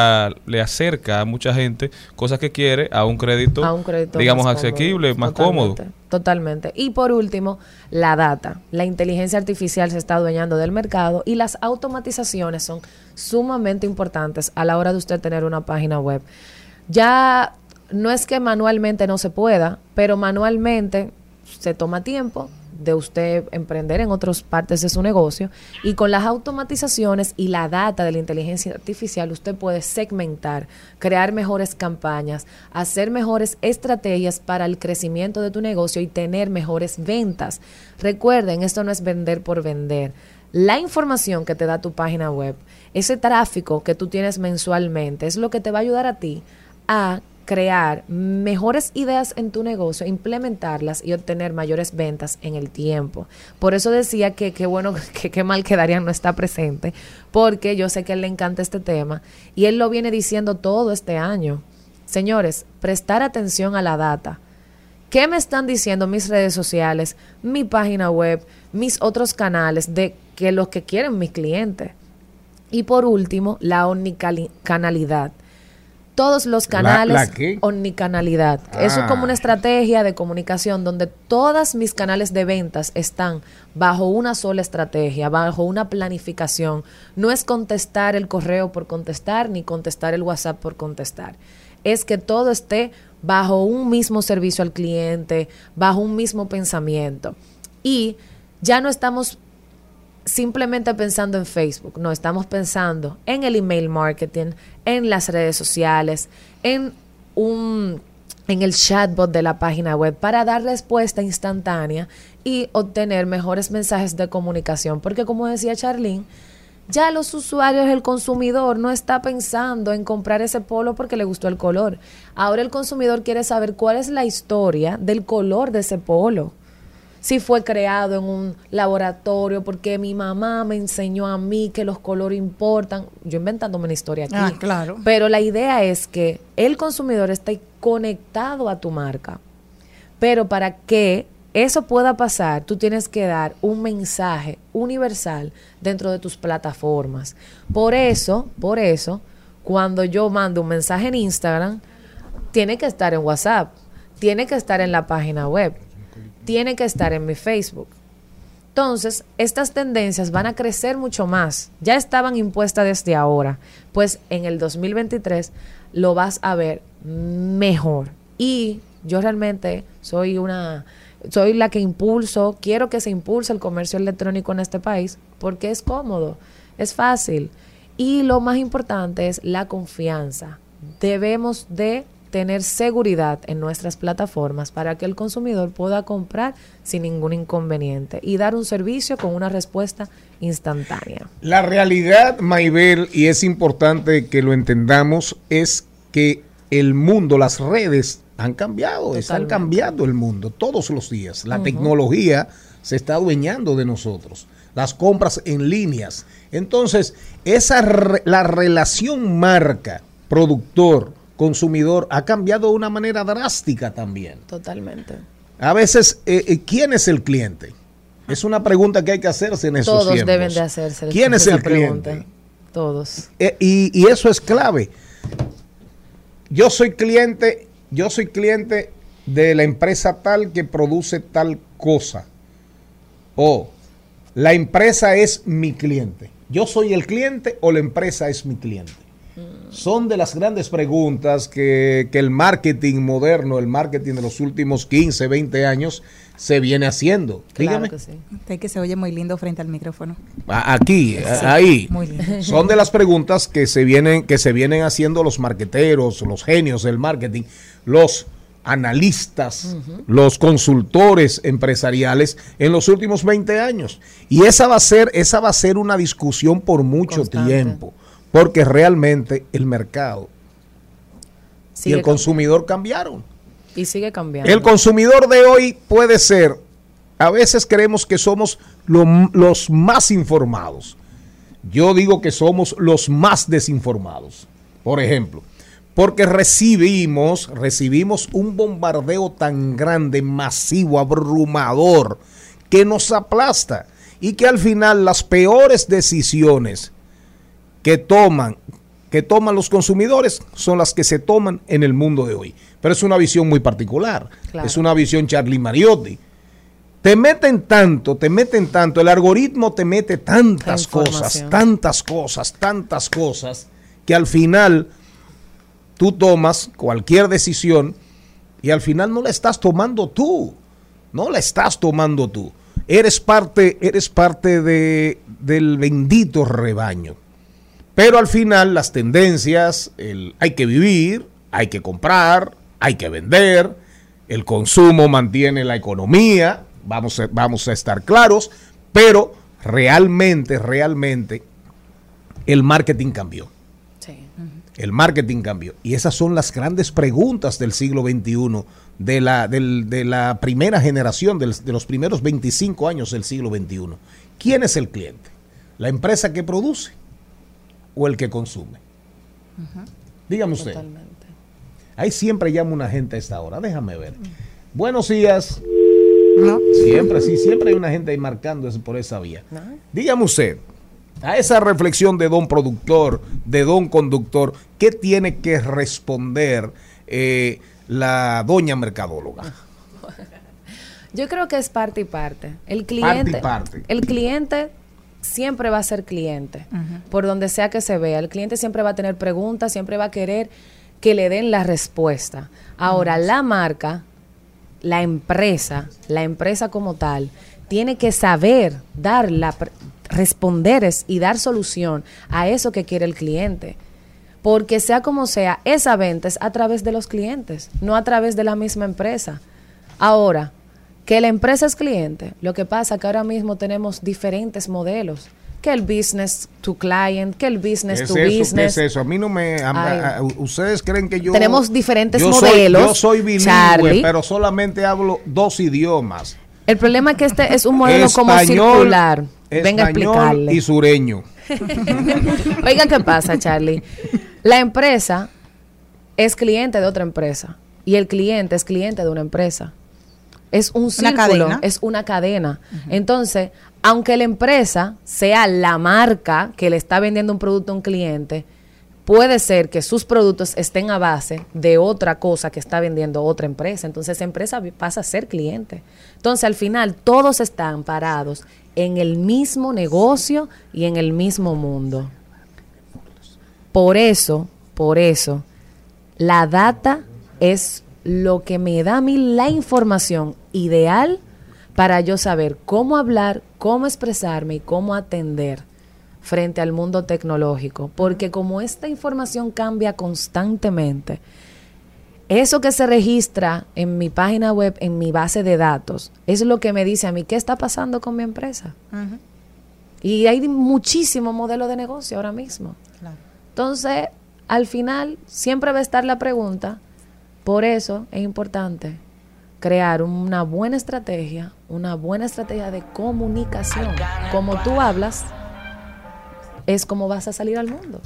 le, acerca a mucha gente cosas que quiere a un crédito, digamos, asequible, más cómodo. Totalmente. Y por último, la data. La inteligencia artificial se está adueñando del mercado y las automatizaciones son sumamente importantes a la hora de usted tener una página web. Ya no es que manualmente no se pueda, pero manualmente se toma tiempo de usted emprender en otras partes de su negocio y con las automatizaciones y la data de la inteligencia artificial usted puede segmentar, crear mejores campañas, hacer mejores estrategias para el crecimiento de tu negocio y tener mejores ventas. Recuerden, esto no es vender por vender. La información que te da tu página web, ese tráfico que tú tienes mensualmente, es lo que te va a ayudar a ti a crear mejores ideas en tu negocio, implementarlas y obtener mayores ventas en el tiempo. Por eso decía que qué bueno, [LAUGHS] que qué mal que Darían no está presente, porque yo sé que a él le encanta este tema y él lo viene diciendo todo este año. Señores, prestar atención a la data. ¿Qué me están diciendo mis redes sociales, mi página web, mis otros canales de que lo que quieren mis clientes? Y por último, la omnicanalidad todos los canales omnicanalidad. Eso es como una ah. estrategia de comunicación donde todas mis canales de ventas están bajo una sola estrategia, bajo una planificación. No es contestar el correo por contestar ni contestar el WhatsApp por contestar. Es que todo esté bajo un mismo servicio al cliente, bajo un mismo pensamiento. Y ya no estamos simplemente pensando en Facebook, no, estamos pensando en el email marketing, en las redes sociales, en un en el chatbot de la página web para dar respuesta instantánea y obtener mejores mensajes de comunicación, porque como decía Charlene, ya los usuarios, el consumidor no está pensando en comprar ese polo porque le gustó el color. Ahora el consumidor quiere saber cuál es la historia del color de ese polo si fue creado en un laboratorio, porque mi mamá me enseñó a mí que los colores importan. Yo inventándome una historia aquí. Ah, claro. Pero la idea es que el consumidor esté conectado a tu marca. Pero para que eso pueda pasar, tú tienes que dar un mensaje universal dentro de tus plataformas. Por eso, por eso, cuando yo mando un mensaje en Instagram, tiene que estar en WhatsApp, tiene que estar en la página web tiene que estar en mi Facebook. Entonces, estas tendencias van a crecer mucho más. Ya estaban impuestas desde ahora, pues en el 2023 lo vas a ver mejor. Y yo realmente soy una soy la que impulso, quiero que se impulse el comercio electrónico en este país porque es cómodo, es fácil. Y lo más importante es la confianza. Debemos de tener seguridad en nuestras plataformas para que el consumidor pueda comprar sin ningún inconveniente y dar un servicio con una respuesta instantánea. La realidad, Maybel, y es importante que lo entendamos, es que el mundo, las redes han cambiado, están cambiando el mundo todos los días. La tecnología se está adueñando de nosotros. Las compras en líneas. Entonces, esa la relación marca productor consumidor ha cambiado de una manera drástica también. Totalmente. A veces, eh, eh, ¿quién es el cliente? Es una pregunta que hay que hacerse en esos Todos deben de hacerse. ¿Quién es el cliente? Todos. Eh, y, y eso es clave. Yo soy cliente, yo soy cliente de la empresa tal que produce tal cosa. O la empresa es mi cliente. Yo soy el cliente o la empresa es mi cliente. Son de las grandes preguntas que, que el marketing moderno, el marketing de los últimos 15, 20 años, se viene haciendo. Claro Dígame. que sí. Usted que se oye muy lindo frente al micrófono. Aquí, ahí. muy lindo. Son de las preguntas que se vienen, que se vienen haciendo los marqueteros, los genios del marketing, los analistas, los consultores empresariales en los últimos 20 años. Y esa va a ser, esa va a ser una discusión por mucho Constante. tiempo, porque realmente el mercado y el consumidor cambiaron. Y sigue cambiando. El consumidor de hoy puede ser, a veces creemos que somos lo- los más informados. Yo digo que somos los más desinformados. Por ejemplo, porque recibimos, recibimos un bombardeo tan grande, masivo, abrumador, que nos aplasta y que al final las peores decisiones que toman, que toman los consumidores son las que se toman en el mundo de hoy. Pero es una visión muy particular. Claro. Es una visión Charlie Mariotti. Te meten tanto, te meten tanto, el algoritmo te mete tantas cosas, tantas cosas, tantas cosas, que al final tú tomas cualquier decisión y al final no la estás tomando tú. No la estás tomando tú. Eres parte, eres parte de, del bendito rebaño. Pero al final las tendencias, el, hay que vivir, hay que comprar, hay que vender, el consumo mantiene la economía, vamos a, vamos a estar claros, pero realmente, realmente el marketing cambió. Sí. El marketing cambió. Y esas son las grandes preguntas del siglo XXI, de la, del- de la primera generación, del- de los primeros 25 años del siglo XXI. ¿Quién es el cliente? ¿La empresa que produce o el que consume? Dígame usted. Totalmente. Ahí siempre llama una gente a esta hora. Déjame ver. Buenos días. ¿No? Siempre, sí, siempre hay una gente ahí marcando por esa vía. Dígame usted, a esa reflexión de don productor, de don conductor, ¿qué tiene que responder eh, la doña mercadóloga? [LAUGHS] Yo creo que es parte y parte. El cliente, parte. el cliente siempre va a ser cliente, por donde sea que se vea. El cliente siempre va a tener preguntas, siempre va a querer que le den la respuesta. Ahora, la marca, la empresa, la empresa como tal, tiene que saber dar la responder es- y dar solución a eso que quiere el cliente. Porque sea como sea, esa venta es a través de los clientes, no a través de la misma empresa. Ahora, que la empresa es cliente, lo que pasa es que ahora mismo tenemos diferentes modelos. Que el business to client, que el business ¿Qué es to eso? ¿Qué business. es eso? A mí no me... a- Ay. a- a- ustedes creen que yo... Tenemos diferentes yo soy- modelos, yo soy bilingüe, Charlie. pero solamente hablo dos idiomas. El problema es que este es un modelo como circular. Venga a explicarle. y sureño. [LAUGHS] Oiga, ¿qué pasa, Charlie? La empresa es cliente de otra empresa y el cliente es cliente de una empresa. Es un círculo, cadena. es una cadena. Entonces, aunque la empresa sea la marca que le está vendiendo un producto a un cliente, puede ser que sus productos estén a base de otra cosa que está vendiendo otra empresa. Entonces, esa empresa pasa a ser cliente. Entonces, al final, todos están parados en el mismo negocio y en el mismo mundo. Por eso, por eso, la data es lo que me da a mí la información ideal para yo saber cómo hablar, cómo expresarme y cómo atender frente al mundo tecnológico. Porque como esta información cambia constantemente, eso que se registra en mi página web, en mi base de datos, es lo que me dice a mí qué está pasando con mi empresa. Y hay muchísimos modelos de negocio ahora mismo. Claro. Entonces, al final, siempre va a estar la pregunta. Por eso es importante crear una buena estrategia, una buena estrategia de comunicación. Como tú hablas, es como vas a salir al mundo.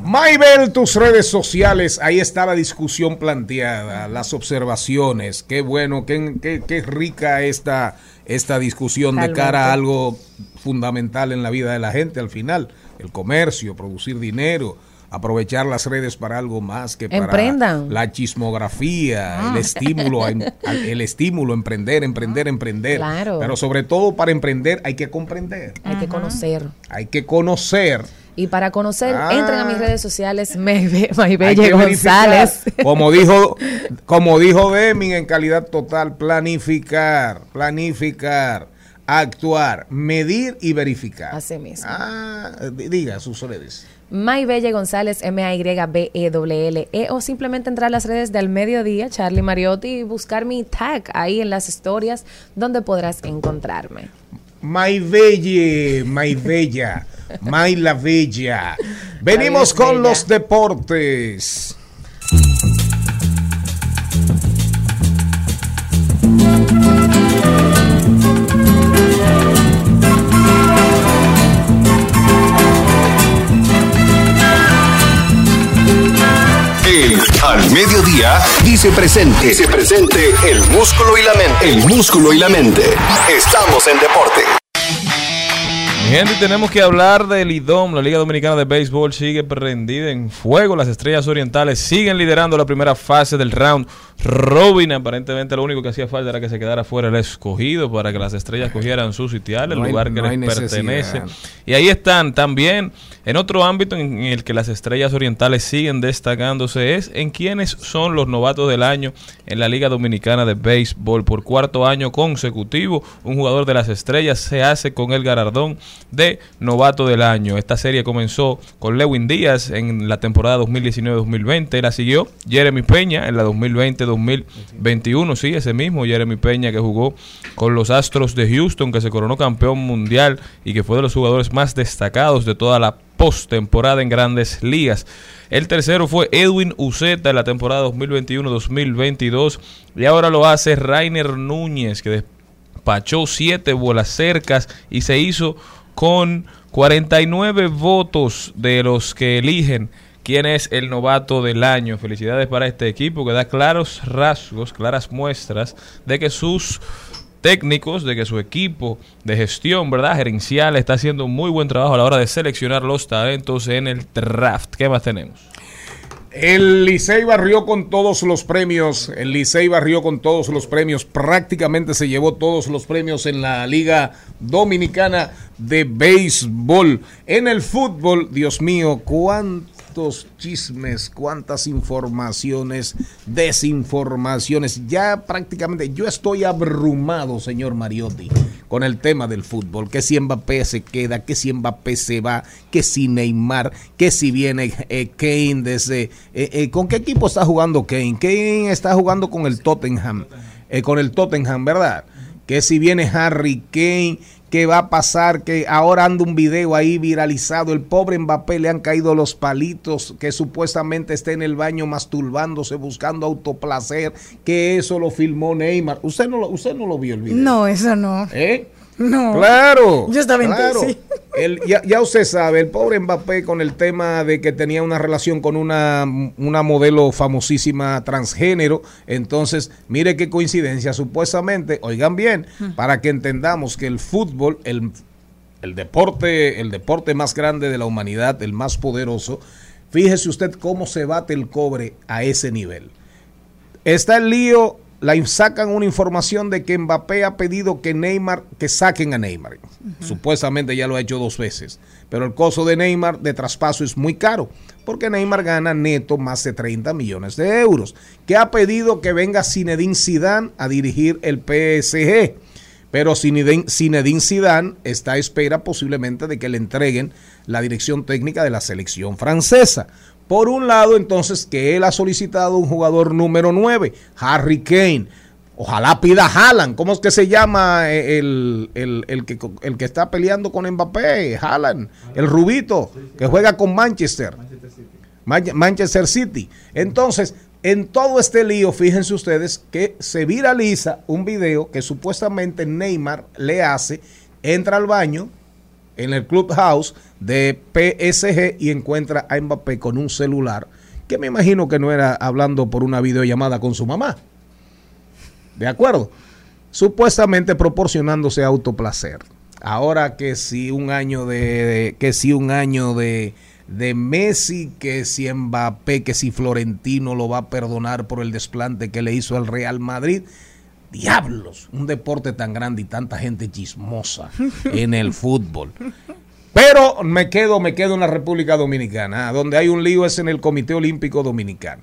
Maybel, tus redes sociales, ahí está la discusión planteada, las observaciones. Qué bueno, qué, qué, qué rica esta, esta discusión de cara a algo fundamental en la vida de la gente al final. El comercio, producir dinero, aprovechar las redes para algo más que para Emprendan. la chismografía, el estímulo, a em- el estímulo, emprender, emprender, emprender. Claro. Pero sobre todo para emprender hay que comprender, Hay que conocer. hay que conocer. Y para conocer, Ah. entren a mis redes sociales, [LAUGHS] Maybelle. González. Como dijo, como dijo Deming en calidad total, planificar, planificar, actuar, medir y verificar. Así mismo. Ah, di- diga sus redes. Maybelle González, M-A-Y-B-E-L-L-E, E, o simplemente entrar a las redes del mediodía, Charlie Mariotti, y buscar mi tag ahí en las historias donde podrás encontrarme. My Belle, My Bella, [LAUGHS] My La Bella. Venimos con los deportes. Al Mediodía dice presente. Dice presente el músculo y la mente. El músculo y la mente. Estamos en deporte. Mi gente, tenemos que hablar del IDOM. La Liga Dominicana de Béisbol sigue prendida en fuego. Las estrellas orientales siguen liderando la primera fase del round robin. Aparentemente, lo único que hacía falta era que se quedara fuera el escogido para que las estrellas cogieran su sitial, el No hay- lugar que no les necesidad. pertenece. Y ahí están también. En otro ámbito en el que las estrellas orientales siguen destacándose es en quienes son los novatos del año en la Liga Dominicana de Béisbol. Por cuarto año consecutivo, un jugador de las estrellas se hace con el galardón de novato del año. Esta serie comenzó con Lewin Díaz en la temporada 2019-2020. La siguió Jeremy Peña en la 2020-2021. Sí, ese mismo Jeremy Peña que jugó con los Astros de Houston, que se coronó campeón mundial y que fue de los jugadores más destacados de toda la postemporada en grandes ligas. El tercero fue Edwin Uceta en la temporada 2021-2022 y ahora lo hace Rainer Núñez que despachó siete bolas cercas y se hizo con 49 votos de los que eligen quién es el novato del año. Felicidades para este equipo que da claros rasgos, claras muestras de que sus técnicos, de que su equipo de gestión, ¿verdad? Gerencial está haciendo un muy buen trabajo a la hora de seleccionar los talentos en el draft. ¿Qué más tenemos? El Licey barrió con todos los premios. El Licey barrió con todos los premios. Prácticamente se llevó todos los premios en la Liga Dominicana de Béisbol. En el fútbol, Dios mío, chismes, cuántas informaciones, desinformaciones. Ya prácticamente yo estoy abrumado, señor Mariotti, con el tema del fútbol. Que si Mbappé se queda, que si Mbappé se va, que si Neymar, que si viene eh, Kane desde... eh, eh, ¿Con qué equipo está jugando Kane? Kane está jugando con el Tottenham. con el Tottenham, ¿verdad? Que si viene Harry Kane, ¿qué va a pasar? Que ahora anda un video ahí viralizado. El pobre Mbappé le han caído los palitos, que supuestamente está en el baño masturbándose, buscando autoplacer, que eso lo filmó Neymar. Usted no lo, usted no lo vio el video. No, eso no. ¿Eh? No. Claro. Yo estaba en claro. sí. El- ya, ya usted sabe, el pobre Mbappé con el tema de que tenía una relación con una, una modelo famosísima transgénero. Entonces, mire qué coincidencia. Supuestamente, oigan bien, para que entendamos que el fútbol, el, el deporte, el deporte más grande de la humanidad, el más poderoso, fíjese usted cómo se bate el cobre a ese nivel. Está el lío, la sacan una información de que Mbappé ha pedido que Neymar, que saquen a Neymar. Supuestamente ya lo ha hecho dos veces. Pero el costo de Neymar de traspaso es muy caro, porque Neymar gana neto más de 30 millones de euros. Que ha pedido que venga Zinedine Zidane a dirigir el PSG. Pero Zinedine, Zinedine Zidane está a espera posiblemente de que le entreguen la dirección técnica de la selección francesa. Por un lado, entonces, que él ha solicitado un jugador número 9, Harry Kane. Ojalá pida Haaland. ¿Cómo es que se llama el, el- el que, el que está peleando con Mbappé? Haaland, el rubito, que juega con Manchester. Man- Manchester City. Entonces, en todo este lío, fíjense ustedes que se viraliza un video que supuestamente Neymar le hace, entra al baño, en el clubhouse de PSG y encuentra a Mbappé con un celular que me imagino que no era hablando por una videollamada con su mamá. ¿De acuerdo? Supuestamente proporcionándose autoplacer. Ahora que si un año de, que si un año de, de Messi, que si Mbappé, que si Florentino lo va a perdonar por el desplante que le hizo al Real Madrid. Diablos, un deporte tan grande y tanta gente chismosa en el fútbol. Pero me quedo, me quedo en la República Dominicana, donde hay un lío es en el Comité Olímpico Dominicano.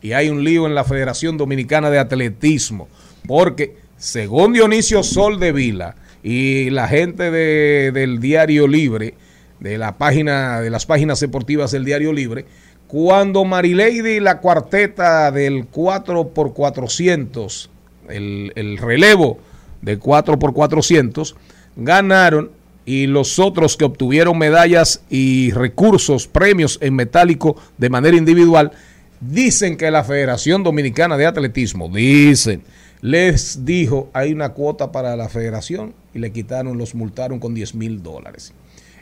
Y hay un lío en la Federación Dominicana de Atletismo, porque según Dionisio Sol de Vila y la gente del Diario Libre, de la página, de las páginas deportivas del Diario Libre, cuando Marileide y la cuarteta del 4x400, el, el relevo de 4x400, ganaron y los otros que obtuvieron medallas y recursos, premios en metálico de manera individual, dicen que la Federación Dominicana de Atletismo, dicen, les dijo, hay una cuota para la federación y le quitaron, los multaron con 10 mil dólares.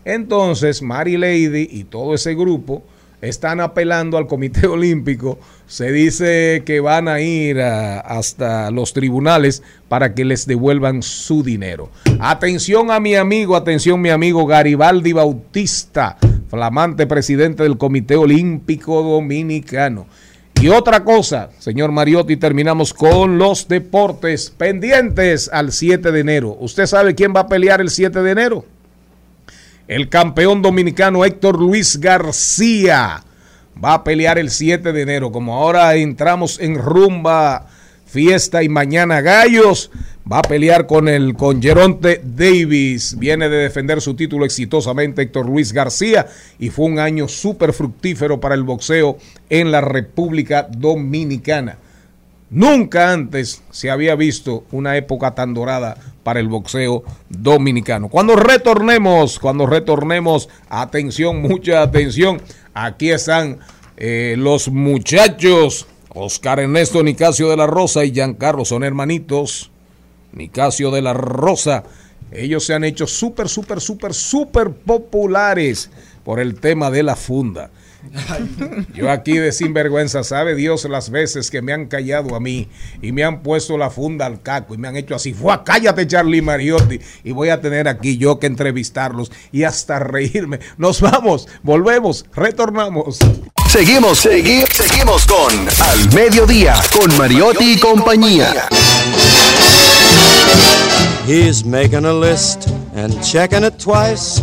Entonces, Mary Lady y todo ese grupo están apelando al Comité [LAUGHS] Olímpico. Se dice que van a ir hasta los tribunales para que les devuelvan su dinero. Atención a mi amigo, atención mi amigo Garibaldi Bautista, flamante presidente del Comité Olímpico Dominicano. Y otra cosa, señor Mariotti, terminamos con los deportes pendientes al 7 de enero. ¿Usted sabe quién va a pelear el 7 de enero? El campeón dominicano Héctor Luis García va a pelear el 7 de enero. Como ahora entramos en rumba, fiesta y mañana gallos, va a pelear con el con Geronte Davis. Viene de defender su título exitosamente Héctor Luis García y fue un año súper fructífero para el boxeo en la República Dominicana. Nunca antes se había visto una época tan dorada para el boxeo dominicano. Cuando retornemos, cuando retornemos, atención, mucha atención, aquí están eh, los muchachos, Oscar Ernesto Nicasio de la Rosa y Giancarlo, son hermanitos, Nicasio de la Rosa, ellos se han hecho súper, súper, súper, súper populares por el tema de la funda. Yo aquí de sinvergüenza, sabe Dios las veces que me han callado a mí y me han puesto la funda al caco y me han hecho así, fue cállate Charlie Mariotti y voy a tener aquí yo que entrevistarlos y hasta reírme. Nos vamos, volvemos, retornamos. Seguimos, seguimos, seguimos con Al Mediodía, con Mariotti y compañía. He's making a list and checking it twice.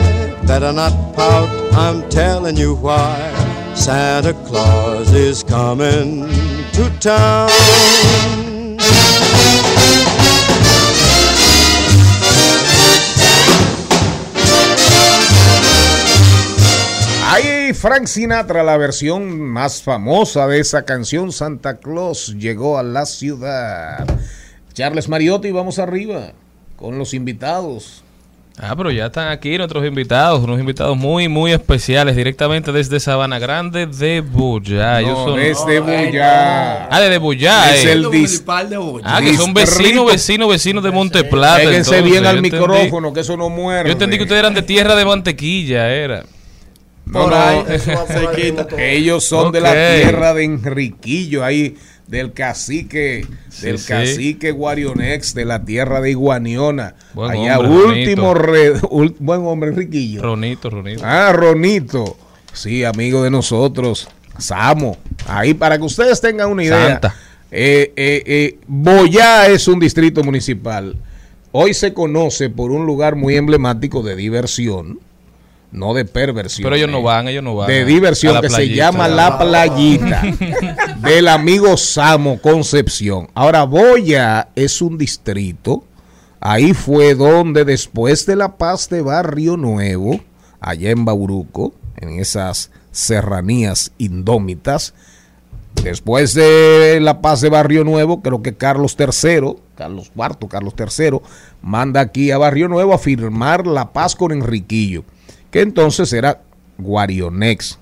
better not pout. I'm telling you why. Santa Claus is coming to town. Ahí Frank Sinatra, la versión más famosa de esa canción, Santa Claus llegó a la ciudad. Charles Mariotti, vamos arriba con los invitados. Ah, pero ya están aquí nuestros invitados, unos invitados muy, muy especiales, directamente desde Sabana Grande de Buyá. No, desde Buyá. Ah, desde Buyá. Es eh. el dis... de Buyá. Ah, que son vecinos, vecinos, vecinos de Monteplata. Péguense bien al micrófono, que eso no muere. Yo entendí que ustedes eran de tierra de mantequilla, era. No, no, [LAUGHS] ellos son de la tierra de Enriquillo, ahí del cacique, del sí. cacique Guarionex, de la tierra de Iguaniona. Buen Allá hombre, último re- ul- buen hombre Enriquillo. Ronito, Ronito. Ah, Ronito. Sí, amigo de nosotros. Samo. Ahí para que ustedes tengan una idea. Santa. Eh, eh, eh, Boyá es un distrito municipal. Hoy se conoce por un lugar muy emblemático de diversión, no de perversión. Pero ellos eh, no van, ellos no van. De diversión que se llama La Playita [LAUGHS] del amigo Samo Concepción. Ahora, Boya es un distrito. Ahí fue donde después de la paz de Barrio Nuevo, allá en Bauruco, en esas serranías indómitas. Después de la paz de Barrio Nuevo, creo que Carlos III, Carlos IV, Carlos III, manda aquí a Barrio Nuevo a firmar la paz con Enriquillo, que entonces era Guarionex.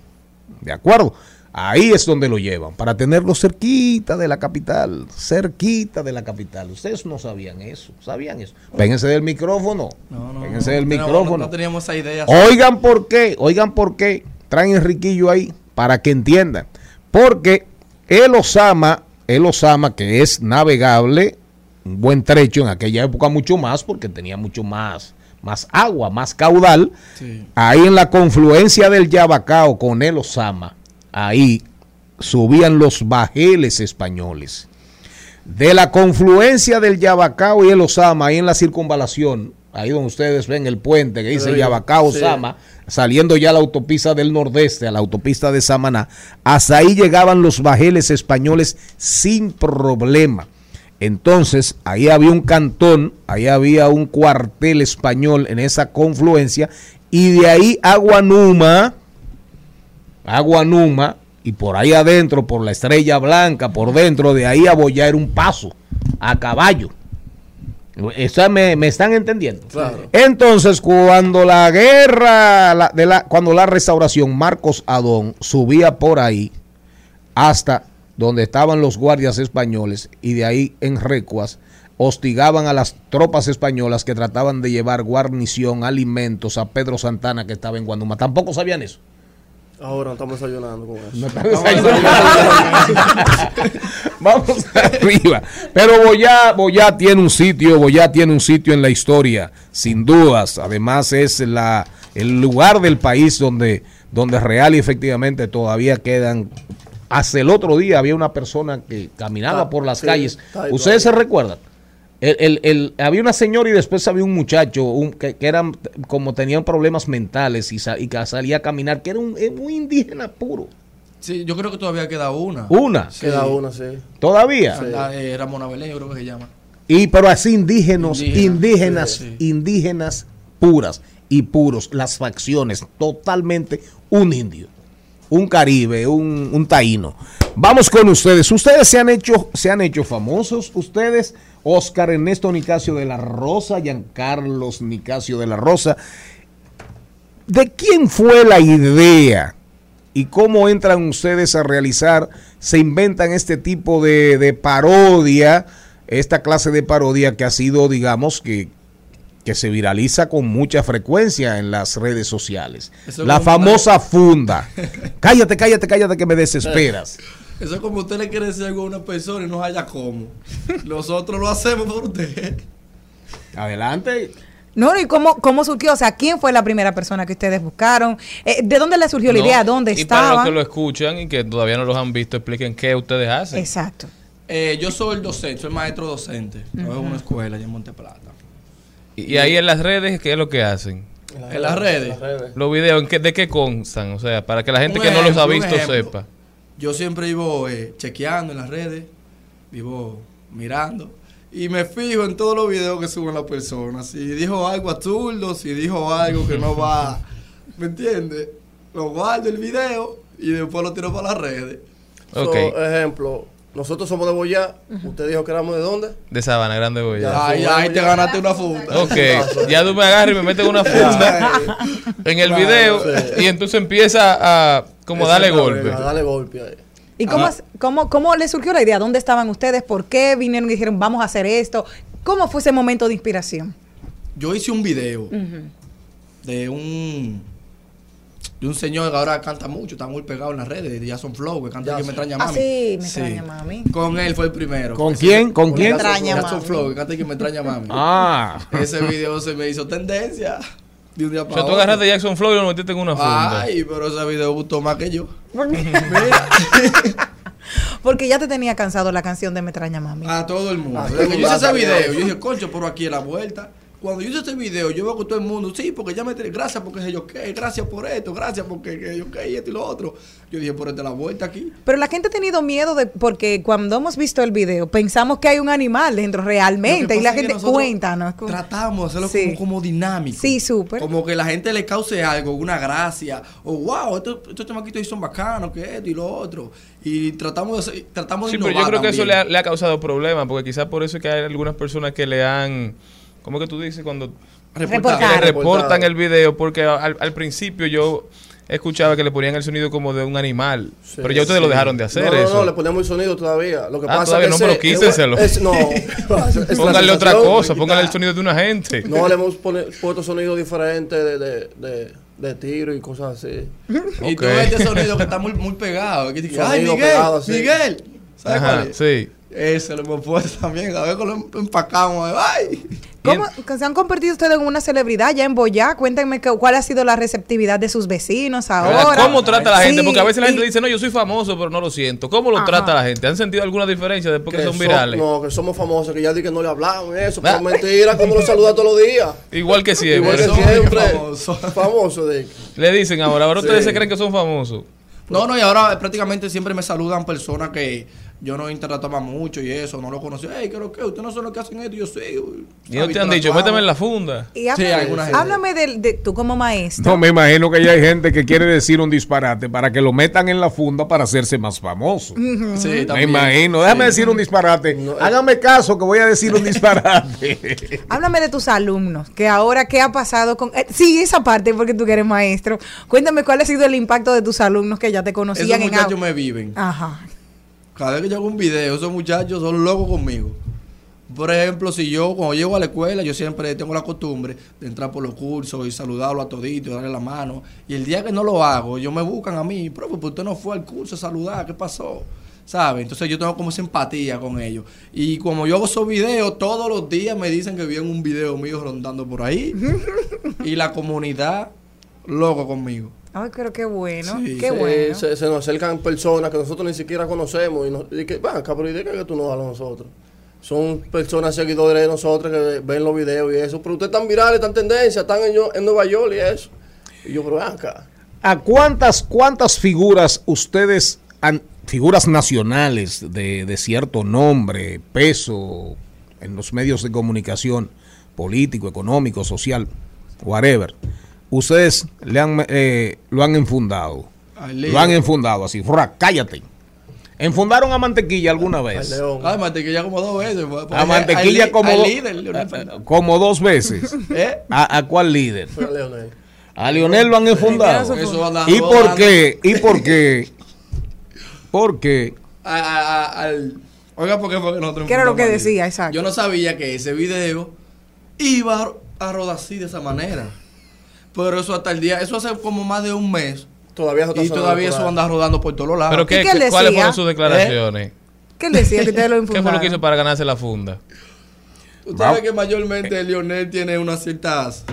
¿De acuerdo? Ahí es donde lo llevan, para tenerlo cerquita de la capital, cerquita de la capital. Ustedes no sabían eso, sabían eso. Péguense del micrófono, No, no, péguense del no, micrófono. No, no teníamos esa idea. Oigan por qué, oigan por qué traen Enriquillo ahí, para que entiendan. Porque el Osama, el Osama que es navegable, un buen trecho en aquella época mucho más, porque tenía mucho más, más agua, más caudal. Sí. Ahí en la confluencia del Yabacao con el Osama, ahí subían los bajeles españoles. De la confluencia del Yabacao y el Osama, ahí en la circunvalación, ahí donde ustedes ven el puente que dice Yabacao, sí. Osama, saliendo ya a la autopista del nordeste, a la autopista de Samaná, hasta ahí llegaban los bajeles españoles sin problema. Entonces, ahí había un cantón, ahí había un cuartel español en esa confluencia, y de ahí Aguanuma, Aguanuma, y por ahí adentro, por la estrella blanca, por dentro, de ahí a Boyá era un paso, a caballo. Eso me, me están entendiendo. Claro. Entonces, cuando la guerra, la- de la, cuando la restauración, Marcos Adón subía por ahí hasta donde estaban los guardias españoles y de ahí en Recuas hostigaban a las tropas españolas que trataban de llevar guarnición, alimentos a Pedro Santana que estaba en Guanduma. Tampoco sabían eso. Ahora estamos desayunando con eso. No desayunando. [LAUGHS] Vamos arriba. Pero Boyá, Boyá tiene un sitio, Boyá tiene un sitio en la historia, sin dudas. Además es la, el lugar del país donde, donde real y efectivamente todavía quedan. Hasta el otro día había una persona que caminaba Ah, por las sí, calles. ¿Ustedes se recuerdan? El, el- el- había una señora y después había un muchacho un- que, que eran como tenían problemas mentales y, sa- y que salía a caminar, que era un, eh, un indígena puro. Sí, yo creo que todavía queda una. Una. Sí. Queda una, sí. Todavía. Ah, eh, yo creo que se llama. Y pero así indígenas, Indígena, indígenas, sí, indígenas puras y puros, las facciones, totalmente un indio, un caribe, un, un taíno. Vamos con ustedes. Ustedes se han hecho, se han hecho famosos, ustedes, Oscar Ernesto Nicasio de la Rosa, Giancarlos Nicasio de la Rosa. ¿De quién fue la idea? ¿Y cómo entran ustedes a realizar, se inventan este tipo de, de parodia, esta clase de parodia que ha sido, digamos, que, que se viraliza con mucha frecuencia en las redes sociales? Eso La famosa funda. [LAUGHS] cállate, cállate, cállate que me desesperas. Eso es como usted le quiere decir algo a una persona y no haya cómo. Nosotros lo hacemos por usted. Adelante. No, ¿y cómo, cómo surgió? O sea, ¿quién fue la primera persona que ustedes buscaron? Eh, ¿De dónde le surgió la No, idea? ¿Dónde y para los estaban? que lo escuchan y que todavía no los han visto, expliquen qué ustedes hacen. Exacto. Eh, yo soy el docente, soy maestro docente. Trabajo en una escuela allá en Monteplata. Y, y ahí en las redes, ¿qué es lo que hacen? En las redes. Los videos, ¿en qué- ¿de qué constan? O sea, para que la gente Un que no los ha visto sepa. Yo siempre vivo eh, chequeando en las redes, vivo mirando y me fijo en todos los videos que suben las personas. Si dijo algo absurdo, si dijo algo que no va, [LAUGHS] ¿me entiendes? Lo guardo el video y después lo tiro para las redes. Ok. So, ejemplo, nosotros somos de Boyá. Usted dijo que éramos de dónde? De Sabana Grande voy Ya. Ahí, ahí te ganaste una funda. Ok, ya tú me agarras y me metes una funda en el video y entonces empieza a como darle golpe. A darle golpe ahí. ¿Y cómo, cómo, cómo les surgió la idea? ¿Dónde estaban ustedes? ¿Por qué vinieron y dijeron, vamos a hacer esto? ¿Cómo fue ese momento de inspiración? Yo hice un video de un de un señor que ahora canta mucho, está muy pegado en las redes, de Jason Flow, que canta que me extraña Ah, mami. sí, me extraña mami. Con él fue el primero. ¿Con quién? ¿Con quién? Jason- Extraña Jason mami. Flow, que canta que me extraña mami. [LAUGHS] Ah. Ese video se me hizo tendencia de un día O para sea, tú agarraste Jackson Floyd y lo metiste en una funda. Ay, pero ese video gustó más que yo. [LAUGHS] [LAUGHS] Porque ya te tenía cansado la canción de Me extraña mami. A todo el mundo. Ah, Desde que yo hice ah, ese ah, video, ah, yo dije, concho, pero aquí es la vuelta. Cuando yo hice este video, yo veo que todo el mundo, sí, porque ya me tiene, gracias porque sé yo qué, gracias por esto, gracias porque que yo qué, y esto y lo otro. Yo dije, por la vuelta aquí. Pero la gente ha tenido miedo de, porque cuando hemos visto el video, pensamos que hay un animal dentro realmente. Y la gente, cuéntanos. Tratamos de hacerlo como, como, dinámico. Sí, súper. Como que la gente le cause algo, una gracia, o wow, estos, estos chamaquitos son bacanos, que esto y lo otro. Y tratamos de, tratamos de Sí, pero yo creo que eso le ha, le ha causado problemas, porque quizás por eso es que hay algunas personas que le han ¿Cómo que tú dices cuando reportan, reportan el video? Porque al, al, principio yo escuchaba que le ponían el sonido como de un animal. Sí, pero ya ustedes sí. lo dejaron de hacer. No, no, eso. no, le ponemos el sonido todavía. Lo que ah, pasa todavía es no, que pero ese- quítenselo. es- no, [LAUGHS] es la otra cosa, póngale el sonido de una gente. No, le hemos puesto sonidos diferentes de, de, de, de tiro y cosas así. Y tú ves este sonido que está muy, muy pegado. Que dice, [LAUGHS] Sonido ay, Miguel, pegado, así. Miguel. ¿Sabes Ajá, cuál es? sí. Ese lo hemos puesto también. A ver cómo lo empacamos. ¡Ay! ¿Cómo que se han convertido ustedes en una celebridad ya en Boyá? Cuéntenme que- cuál ha sido la receptividad de sus vecinos ahora. ¿Cómo trata la gente? Sí, Porque a veces la gente dice, no, yo soy famoso, pero no lo siento. ¿Cómo lo Ajá. trata la gente? ¿Han sentido alguna diferencia después que, son so- virales? no, que somos famosos, que ya di que no le hablamos eso. Ah. Pero mentira, como lo saluda todos los días. Igual que siempre. Igual que siempre. Famoso de Le dicen ahora, ahora ustedes se creen que son famosos. No, no, y ahora prácticamente siempre me saludan personas que yo no interactuaba mucho y eso, no lo conocía. Hey, creo que ustedes no son los que hacen esto, yo sí. Y ellos te han dicho, méteme en la funda. Y Sí, alguna gente. háblame de, de tú como maestro. No, me imagino que ya hay gente que quiere decir un disparate para que lo metan en la funda para hacerse más famoso. Sí, Me también. imagino. Déjame decir un disparate. Hágame caso que voy a decir un disparate. [LAUGHS] Háblame de tus alumnos, que ahora qué ha pasado con... eh, sí, esa parte porque tú que eres maestro. Cuéntame cuál ha sido el impacto de tus alumnos que ya te Esos conocían en muchachos me viven. Ajá. Cada vez que yo hago un video, esos muchachos son locos conmigo. Por ejemplo, si yo cuando llego a la escuela, yo siempre tengo la costumbre de entrar por los cursos y saludarlo a todito, darle la mano. Y el día que no lo hago, ellos me buscan a mí, profe, pues usted no fue al curso a saludar, ¿qué pasó? ¿Sabe? Entonces yo tengo como esa empatía con ellos. Y como yo hago esos videos, todos los días me dicen que vieron un video mío rondando por ahí. [LAUGHS] y la comunidad loco conmigo. Ay, pero qué bueno, Sí, qué se, bueno. se, se nos acercan personas que nosotros ni siquiera conocemos y, nos, y que, van, cabrón, ¿y de qué que tú nos hablas a nosotros? Son personas seguidores de nosotros que ven los videos y eso. Pero ustedes están virales, están en tendencia, están en, en Nueva York y eso. Y yo, pero acá. ¿A cuántas, cuántas figuras ustedes han, figuras nacionales de, de cierto nombre, peso en los medios de comunicación, político, económico, social, whatever, ustedes le han, eh, lo han enfundado? Lo han enfundado así, fra, cállate. ¿Enfundaron a mantequilla alguna Al vez? león. Ay, mantequilla como dos veces. A mantequilla al- como, al do- líder, Leonel Fernández. como dos veces. [LAUGHS] ¿Eh? ¿A, a cuál líder? A Leonel. A Lionel lo han enfundado. Eso anda ¿Y por qué? ¿Y por qué? Porque A- a- a- al- Oiga, ¿por qué fue que nosotros ¿Qué era lo que decía? Exacto. Yo no sabía que ese video iba a- a rodar así de esa manera. Pero eso hasta el día, eso hace como más de un mes. Todavía eso está Y todavía eso anda rodando por todos lados. ¿Pero qué, ¿Y qué él qué- cuáles decía? fueron sus declaraciones? ¿Qué él decía que ustedes [LAUGHS] lo ¿Qué fue lo que hizo para ganarse la funda? Tú sabes que mayormente Lionel tiene unas ciertas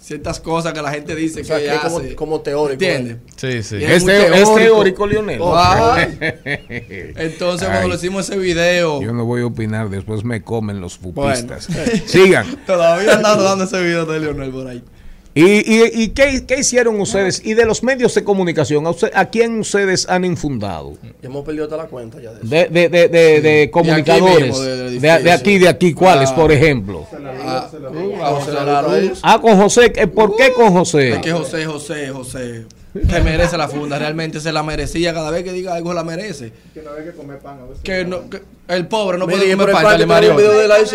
ciertas cosas que la gente dice O sea, que que ella es como, hace. como teórico. ¿Entiendes? Sí, sí. Y es este es teórico. Lionel. Ay. [LAUGHS] Entonces, cuando le hicimos ese video, Yo no voy a opinar, después me comen los Bueno. pupistas. Sigan. [LAUGHS] todavía andan rodando ese video de Lionel por ahí. ¿Y, y, y qué, qué hicieron ustedes? Y de los medios de comunicación, ¿a, usted- a quién ustedes han infundado? Ya hemos perdido hasta la cuenta ya de eso. De, de, de, de, de comunicadores. mismo, de- aquí, de aquí, ¿cuáles, Ah. por ejemplo? Ah, a José la Luz. Ah, con José. ¿eh? ¿Por qué con José? Es que José, José, José, que merece la funda, realmente se la merecía, cada vez que diga algo la merece. Que no hay que comer pan Que no, que el pobre no puede comer pan, pan.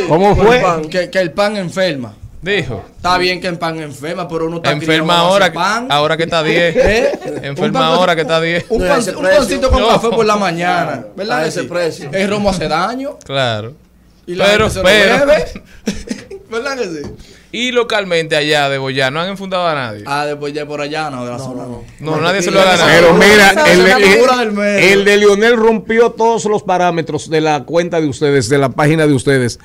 ¿Cómo fue? que el pan enferma. Dijo. Está bien que el pan enferma, pero uno está Enferma ahora, pan. ahora que está 10. [LAUGHS] ¿Eh? Enferma pan- ahora que está 10. Un, No, pan- un pancito con No. café por la mañana. [LAUGHS] ¿Verdad? A ese sí? precio. El romo hace daño. Claro. Y la Pero, gente lo pero. bebe. [LAUGHS] ¿Verdad que sí? Y localmente allá de Boyá, ¿no han enfundado a nadie? Ah, después ya por allá, no, de la zona no. No, nadie se lo ha ganado. Pero mira, el, el- medio. el de Lionel rompió todos los parámetros de la cuenta de ustedes, de la página de ustedes.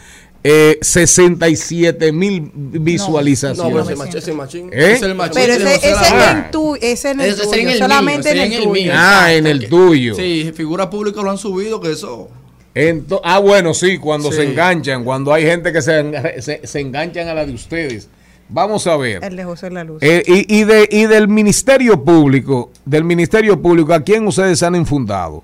Eh, 67 mil visualizaciones. No, pero ese no, ese machín. ¿Eh? Es el machín Pero ese, ese en tu, ese en el Ese es tuyo, en el solamente mío, ese en el en tuyo. mío. Ah, en el tuyo. Sí, figura pública lo han subido, que eso. Ento- ah, bueno, sí, cuando Sí. se enganchan, cuando hay gente que se, se- se enganchan a la de ustedes. Vamos a ver. El de José La Luz. Eh, y, y de, y del Ministerio Público, del Ministerio Público, ¿a quién ustedes han infundado?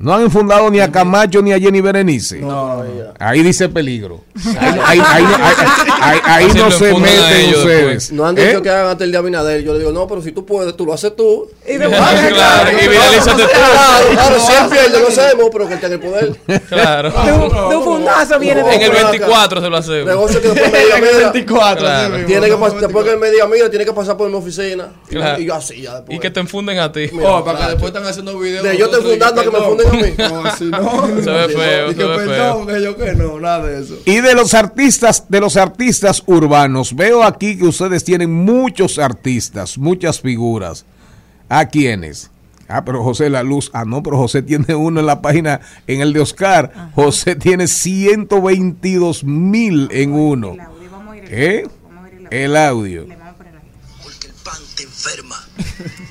No han infundado ni a Camacho ni a Jenny Berenice. No. Ahí dice peligro. Ahí, ahí- ahí no- ahí- ahí- ahí Así no se meten ellos ustedes. No han dicho ¿Eh? que hagan hasta el día Binader. Yo le digo, no, pero si tú puedes, tú lo haces tú. Y Claro, después- y viralízate tú. Claro, claro, si él pierde, lo hacemos, pero que él tenga el poder. Claro. de un- de un fundazo viene de En el pero acá- 24 se lo hacemos. Negocio que después me diga, En el mira, 24. Claro. sí mismo, tiene que no, pas- después que él me diga, mira, tiene que pasar por mi oficina. Y- Claro. Y yo así, ya después. Y que te infunden a ti. Oh, para que después están haciendo videos. De yo te fundando que me funden a mí. No, así [LAUGHS] no. Se ve feo, Y se que ve perdón, que yo que no, nada de eso. Y de los artistas, de los artistas urbanos, veo aquí que ustedes tienen muchos artistas, muchas figuras. ¿A quiénes? Ah, pero José La Luz. Ah, no, pero José tiene uno en la página, en el de Oscar. José tiene 122 mil en uno. ¿Eh? El audio. Porque el pan te enferma. [LAUGHS]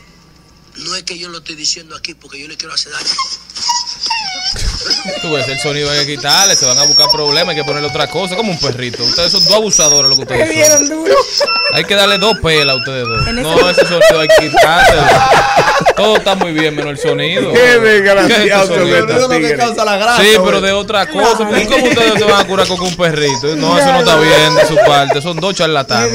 No es que yo lo estoy diciendo aquí porque yo le quiero hacer daño. Tú ves, el sonido hay que quitarle, se van a buscar problemas, hay que ponerle otra cosa, como un perrito. Ustedes son dos abusadores lo que ustedes Me son. duro. Hay que darle dos pelas a ustedes dos. En No, ese sonido hay que quitárselo. Todo está muy bien, menos el sonido. Qué desgraciado ¿Qué es se ese ve sonido? esta Eso es lo que tigre. causa la grasa. Sí, pero de otra cosa. ¿Cómo ustedes se van a curar con un perrito? No, eso no está bien de su parte. Son dos charlatanes.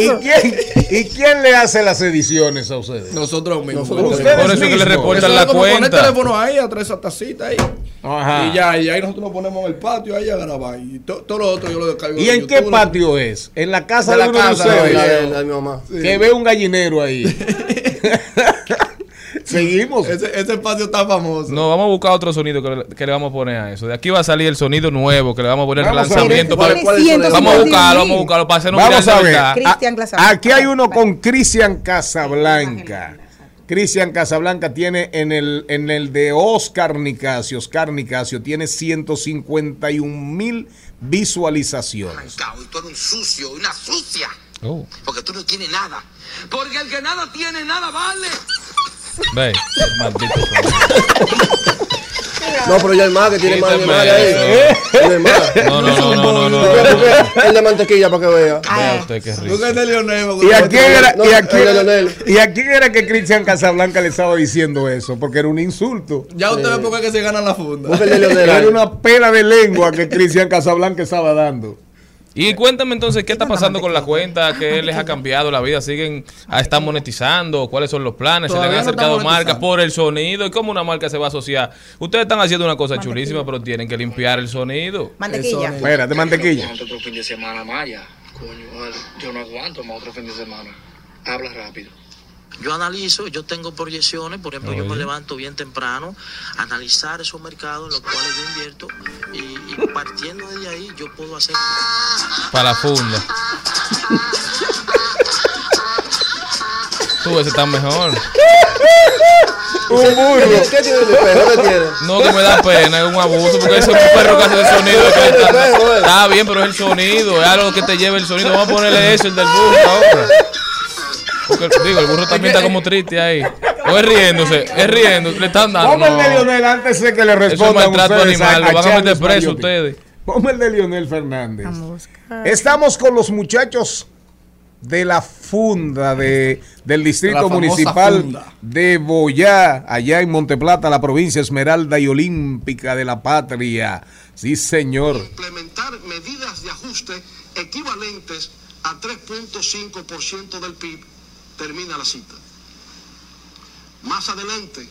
¿Y quién, ¿Y quién le hace las ediciones a ustedes? Nosotros mismos. Nosotros Ustedes Por eso que le mismos. reportan Eso la como poner el cuenta. teléfono ahí, a traer esa tacita ahí. Ajá. Y ya, y ahí nosotros nos ponemos en el patio ahí a grabar. Y to- todo lo otro yo lo descargo. ¿Y de en qué YouTube, lo- patio es? En la casa De de, la de casa, ustedes. La de, la de mi mamá. Que ve un gallinero ahí. [LAUGHS] Seguimos. Ese, ese patio está famoso. No, vamos a buscar otro sonido que le, que le vamos a poner a eso. De aquí va a salir el sonido nuevo que le vamos a poner el Vamos a lanzamiento. ver. para- ¿Cuál es el? Vamos a buscarlo, vamos a buscarlo para hacernos Vamos viral a de ver. A-. Aquí hay uno con Cristian Casablanca. Cristian Casablanca tiene en el, en el de Oscar Nicasio. Oscar Nicasio tiene 151 mil visualizaciones. Y tú eres un sucio, una sucia. Oh, Porque tú no tienes nada. Porque el que nada tiene, nada vale. ve, maldito. [LAUGHS] No, pero ya el más que tiene más animales ahí. Tiene más. [LAUGHS] No, no, no, no, El de mantequilla para que vea. Vea usted qué rico. De Leonel. ¿Y a quién era, y a quién- y a quién era que Cristian Casablanca le estaba diciendo eso? Porque era un insulto. Ya usted ve por qué se ganan la funda. Era una pela de lengua que Cristian Casablanca estaba dando. Y cuéntame entonces qué está pasando con la cuenta, qué les ha cambiado la vida, siguen a estar monetizando, cuáles son los planes, se le han acercado están marcas por el sonido y cómo una marca se va a asociar. Ustedes están haciendo una cosa chulísima, pero tienen que limpiar el sonido. Mantequilla. Espérate, mantequilla. otro fin de semana, Maya. Coño, yo no aguanto más otro fin de semana. Habla rápido. Yo analizo, yo tengo proyecciones, por ejemplo, yo me levanto bien temprano, analizar esos mercados en los cuales yo invierto y, y partiendo de ahí yo puedo hacer... Para la funda. Tú ese está mejor. Un burro. ¿Qué tiene el espejo? ¿Qué tiene? No, que me da pena, es un abuso, porque ese es un perro que hace el sonido. que está, está bien, pero es el sonido, es algo que te lleva el sonido. Vamos a ponerle eso, el del burro ahora. Porque, digo, el burro también está como triste ahí. O es riéndose, es riendo, le están dando. Ponme el de No. Lionel antes de que le Eso es maltrato animal, lo van a meter preso ustedes. Ponme el de Lionel Fernández. Vamos a buscar. Estamos con los muchachos de la funda de, del Distrito Municipal funda. de Boyá, allá en Monteplata, la provincia Esmeralda y Olímpica de la Patria. Sí, señor. implementar medidas de ajuste equivalentes a 3.5% del PIB, termina la cita. Más adelante,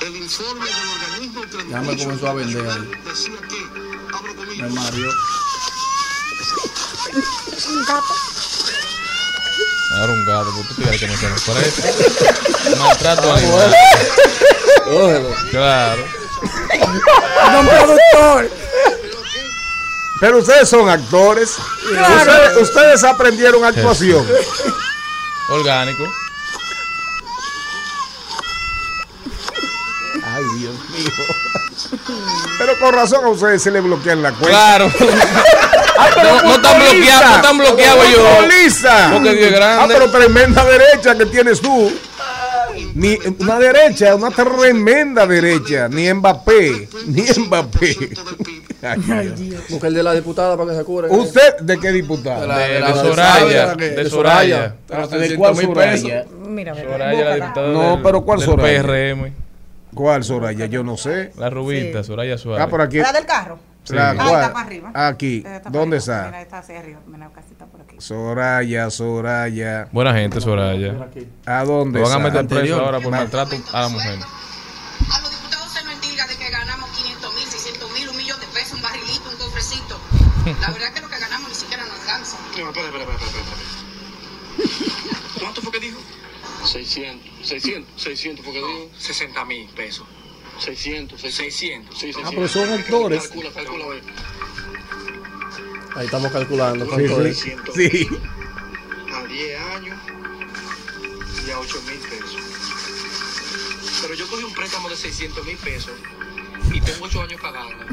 el informe del organismo Ya me comenzó a vender ahí. decía que, abro comillas, Me mareó. Ahora un gato, porque tú quieres que me quede preso. [LAUGHS] Maltrato animal. Cógelo. [LAUGHS] Claro. Don productor. Pero ustedes son actores. Ustedes, ustedes aprendieron actuación. Orgánico. Ay, Dios mío. Pero con razón a ustedes se le bloquean la cuenta. Claro. [LAUGHS] no, no están bloqueados, no están bloqueados yo. Porque Dios es grande. Ah, pero tremenda derecha que tienes tú. Ni una derecha, una tremenda derecha. Ni Mbappé. Ni Mbappé. Ay, Dios. El de la diputada para que se cure. ¿Usted de qué diputada? De la- De, de la- de de Soraya. De Soraya. Pero ¿De 600 cuál mil Soraya? pesos. Mira, mira, Soraya, la diputada No, del- pero ¿cuál del Soraya? PRM. ¿Cuál Soraya? Yo no sé. La rubita, Sí. Soraya Suárez. Ah, por aquí. ¿La del carro? La- Sí. Ah, está para arriba. Aquí. Está para ¿Dónde arriba. está? Mira, está hacia arriba. Mira, casi está por aquí. Soraya, Soraya. Buena gente, Soraya. ¿A dónde Lo van a meter preso ahora por maltrato a la mujer. A los diputados se nos indica de que ganamos 500 mil, 600 mil, un millón de pesos, un barrilito, un cofrecito. La [LAUGHS] verdad es que lo que ganamos ni siquiera nos alcanza. No, espera, espera, espera, espera, espera. ¿Cuánto fue que dijo? 600. 600. 600 fue que dijo. 60 mil pesos. 600, 600. Sí, 600. Ah, pero son actores. Calcula, calcula, a. Ahí estamos calculando. Sí, ¿cuánto sí. es? 600 Sí. a 10 años y a 8 mil pesos. Pero yo cogí un préstamo de 600 mil pesos y tengo 8 años pagando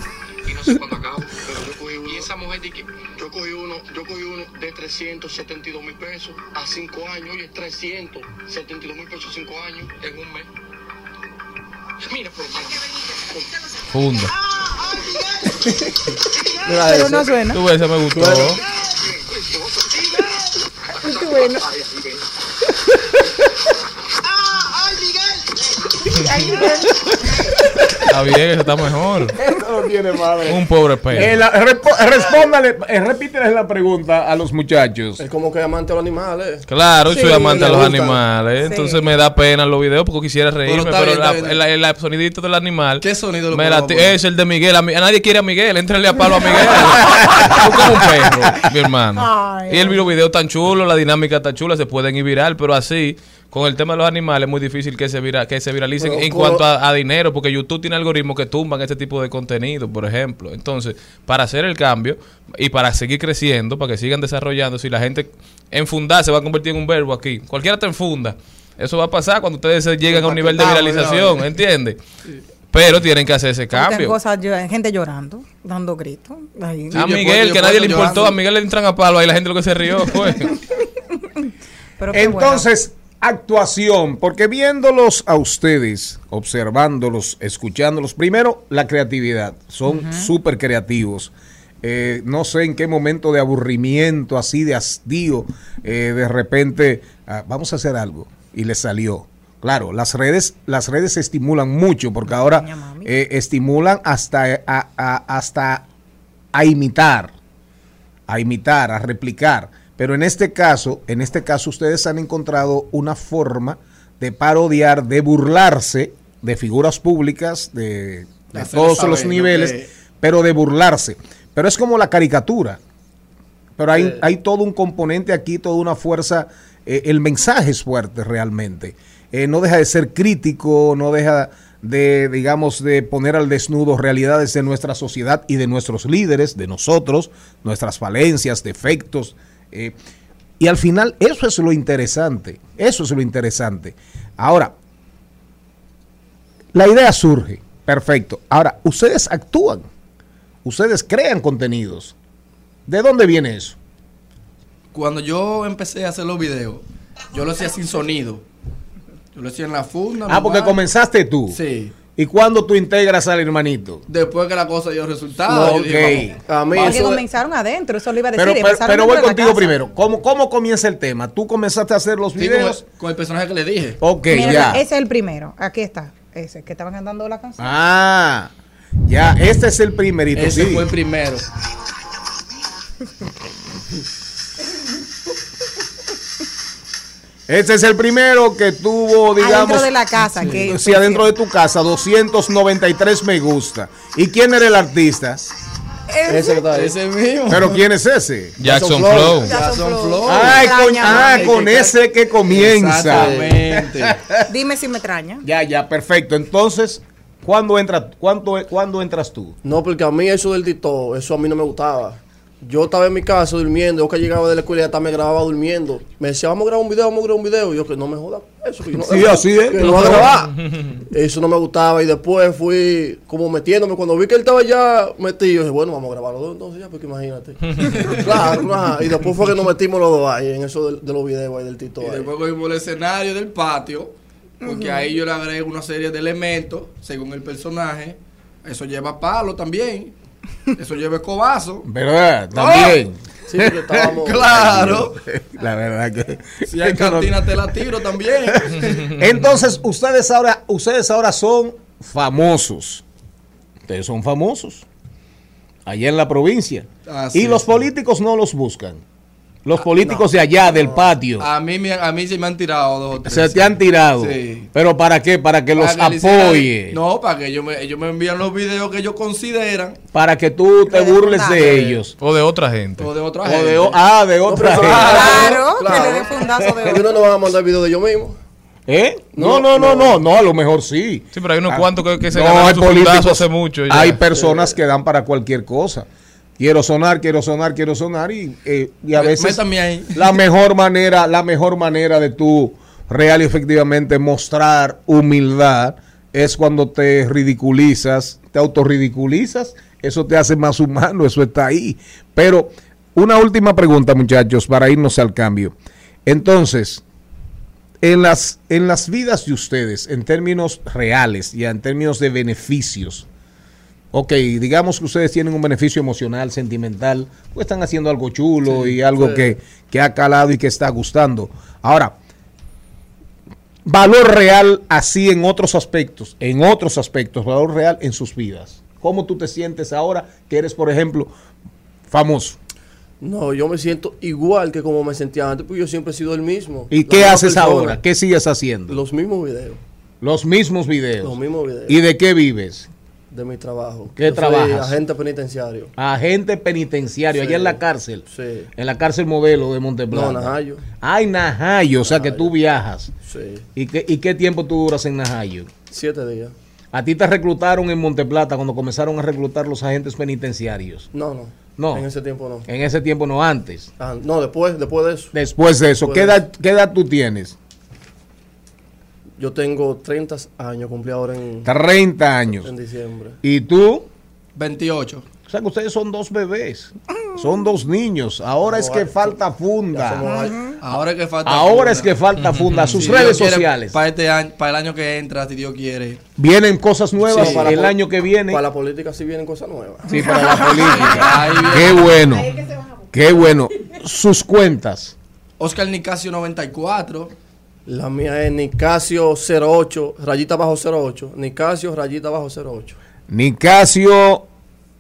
y no sé cuándo acabo. [LAUGHS] Pero yo cogí uno, y esa mujer de que yo cogí uno, yo cogí uno de 372 mil pesos a 5 años y es 372 mil pesos 5 años en un mes. Mira, por Funda. [LAUGHS] Pero ese. no suena. Tú ves, ese me gustó. bueno. [LAUGHS] Está bien, eso está mejor. Eso no tiene madre. Un pobre pez. Eh, la- respo- eh, respóndale, eh, repítele la pregunta a los muchachos. Es como que amante a los animales. Claro, Sí, soy amante le los animales. Sí. Entonces me da pena los videos porque quisiera reírme. Pero, bien, la- el, el- el sonidito del animal. ¿Qué sonido lo me la? Es el de Miguel. A, a nadie quiere a Miguel. Éntrenle a palo a Miguel. [LAUGHS] Tú como un perro, mi hermano. Ay, y el los videos tan chulos, la dinámica tan chula, se pueden ir viral. Pero así, con el tema de los animales, es muy difícil que se, vira, que se viralicen Pero, en cuanto a, a dinero. Porque YouTube tiene algoritmos que tumban este tipo de contenido, por ejemplo. Entonces, para hacer el cambio y para seguir creciendo, para que sigan desarrollando, si la gente enfundar se va a convertir en un verbo aquí. Cualquiera te enfunda. Eso va a pasar cuando ustedes se lleguen a un nivel de viralización. ¿entiendes? Pero tienen que hacer ese cambio. cosas, gente llorando, dando gritos. Ahí. Sí, A Miguel, puedo- que nadie le importó, llorando. a Miguel le entran a palo, ahí la gente lo que se rió [LAUGHS] fue. Pero Entonces, actuación, porque viéndolos a ustedes, observándolos, escuchándolos, primero la creatividad, son súper creativos. Eh, no sé en qué momento de aburrimiento, así de hastío, eh, de repente, ah, vamos a hacer algo y les salió. Claro, las redes, las redes estimulan mucho porque ahora eh, estimulan hasta a, a- hasta a imitar, a imitar, a replicar. Pero en este caso, en este caso ustedes han encontrado una forma de parodiar, de burlarse de figuras públicas de, todos saber los lo niveles, que- pero de burlarse. Pero es como la caricatura. Pero hay, Eh. hay todo un componente aquí, toda una fuerza. eh, el mensaje es fuerte realmente. Eh, no deja de ser crítico, no deja de, digamos, de poner al desnudo realidades de nuestra sociedad y de nuestros líderes, de nosotros, nuestras falencias, defectos. Eh, y al final, eso es lo interesante. Eso es lo interesante. Ahora, la idea surge. Perfecto. Ahora, ustedes actúan. Ustedes crean contenidos. ¿De dónde viene eso? Cuando yo empecé a hacer los videos, yo lo hacía sin sonido. Yo lo hacía en la funda. Ah, porque comenzaste tú. Sí. ¿Y cuándo tú integras al hermanito? Después que la cosa dio resultado. No, yo. A mí Porque eso comenzaron adentro, eso lo iba a decir. Pero, voy contigo primero. ¿Cómo, ¿Cómo comienza el tema? ¿Tú comenzaste a hacer los Sí, con, videos? el, con el personaje que le dije. Ok, Mira, ya. ese es el primero. Aquí está. Ese que estaban cantando la canción. Ah, ya. Este es el primerito. Ese sí. fue el primero. [LAUGHS] Este es el primero que tuvo, digamos. Adentro de la casa. Que, Sí, adentro de tu casa, 293 me gusta. ¿Y quién era el artista? Ese está ahí. Ese mismo. ¿Pero quién es ese? Jackson Flow. Flow. Jackson Flow. Ay, con, ah, con ese que comienza. Exactamente. [LAUGHS] Dime si me extraña. Ya, ya, perfecto. Entonces, ¿cuándo, entra, cuándo, ¿cuándo entras tú? No, porque a mí eso del dito, eso a mí no me gustaba. Yo estaba en mi casa durmiendo, yo que llegaba de la escuela y hasta me grababa durmiendo. Me decía, vamos a grabar un video, vamos a grabar un video. Y yo que no me joda eso. Que yo no, Sí, así es. Que no voy a grabar. [LAUGHS] Eso no me gustaba. Y después fui como metiéndome. Cuando vi que él estaba ya metido, yo dije, bueno, vamos a grabar los dos entonces ya, porque imagínate. [LAUGHS] claro, ajá. Y después fue que nos metimos los dos ahí en eso de, de los videos ahí del Tito. Y ahí. después cogimos el escenario del patio Porque ahí yo le agrego una serie de elementos según el personaje. Eso lleva palo también. Eso lleva escobazo. ¿Verdad? También. Sí, porque estábamos- [LAUGHS] Claro. La verdad que. Si hay cantina te la tiro también. [LAUGHS] Entonces, ustedes ahora, ustedes ahora son famosos. Ustedes son famosos. Allá en la provincia. Así y los es. Políticos no los buscan. Los políticos de allá, del patio. A mí, a mí sí me han tirado dos o tres. Se te han tirado. Sí. ¿Pero para qué? Para que los Para apoye. No, para que ellos me, ellos me envían los videos que ellos consideran. Para que tú te burles de ellos. O de otra gente. O de otra O gente. de o- ah, de otra gente. Claro, Claro. que le dé fundazo de Porque no nos van a mandar video de ellos mismos. ¿Eh? No, no, no, no, no, a lo mejor sí. Sí, pero hay unos Ah, cuantos que, que se no, hay su fundazo hace mucho. ya. Hay personas que dan para cualquier cosa. Quiero sonar, quiero sonar, quiero sonar y, eh, y a veces ahí. [LAUGHS] la mejor manera, la mejor manera de tú real y efectivamente mostrar humildad es cuando te ridiculizas, te autorridiculizas, eso te hace más humano, eso está ahí. Pero una última pregunta, muchachos, para irnos al cambio. Entonces, en las, en las vidas de ustedes, en términos reales y en términos de beneficios, ok, digamos que ustedes tienen un beneficio emocional, sentimental, pues están haciendo algo chulo Sí, y algo sí. que, que ha calado y que está gustando. Ahora, valor real así en otros aspectos, en otros aspectos, valor real en sus vidas. ¿Cómo tú te sientes ahora que eres, por ejemplo, famoso? No, yo me siento igual que como me sentía antes, porque yo siempre he sido el mismo. ¿Y qué haces persona. ahora? ¿Qué sigues haciendo? Los mismos videos. Los mismos videos. Los mismos videos. ¿Y de qué vives? De mi trabajo. ¿Qué trabajas? agente penitenciario. Agente penitenciario, Sí. allá en la cárcel. Sí. En la cárcel modelo de Monteplata. No, Najayo. Ay, Najayo, o sea que tú viajas. Sí. ¿Y qué, ¿Y qué tiempo tú duras en Najayo? Siete días. ¿A ti te reclutaron en Monteplata cuando comenzaron a reclutar los agentes penitenciarios? No, no. No. En ese tiempo no. En ese tiempo no antes. Ah, no, después, después de eso. Después de eso, Después ¿qué de edad, qué edad tú tienes? Yo tengo 30 años, cumplí ahora en, 30 años. en diciembre. ¿Y tú? 28. O sea que ustedes son dos bebés. Son dos niños. Ahora es que falta funda. Ahora es que falta. Ahora es que falta funda. Sus redes sociales. Para este año, para el año que entra, si Dios quiere. Vienen cosas nuevas Sí, para el año que viene. Para la política sí vienen cosas nuevas. Sí, para la [LAUGHS] política. Ahí. Qué bueno. Qué bueno. Sus cuentas. Oscar Nicasio 94. La mía es Nicasio 08, rayita bajo 08. Nicasio, rayita bajo 08. Nicasio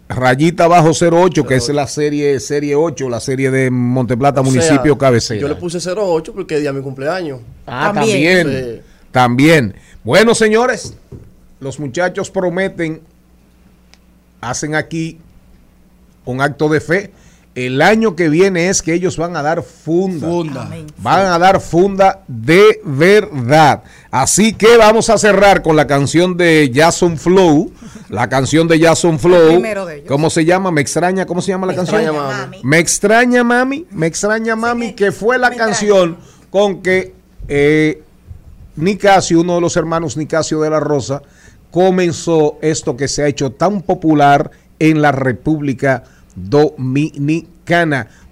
Rayita Bajo 08, que es la serie serie 8, la serie de Monteplata, O sea, municipio cabecera. Yo le puse 08 porque es día de mi cumpleaños. Ah, también. Sí. También. Bueno, señores, los muchachos prometen, hacen aquí un acto de fe. El año que viene es que ellos van a dar funda. Funda. Van a dar funda de verdad. Así que vamos a cerrar con la canción de Jason Flow. La canción de Jason Flow. primero de ellos. ¿Cómo se llama? Me extraña. ¿Cómo se llama la canción? extraña, mami. Me extraña mami, me extraña mami, que fue la canción con que eh, Nicasio, uno de los hermanos Nicasio de la Rosa, comenzó esto que se ha hecho tan popular en la República Dominicana.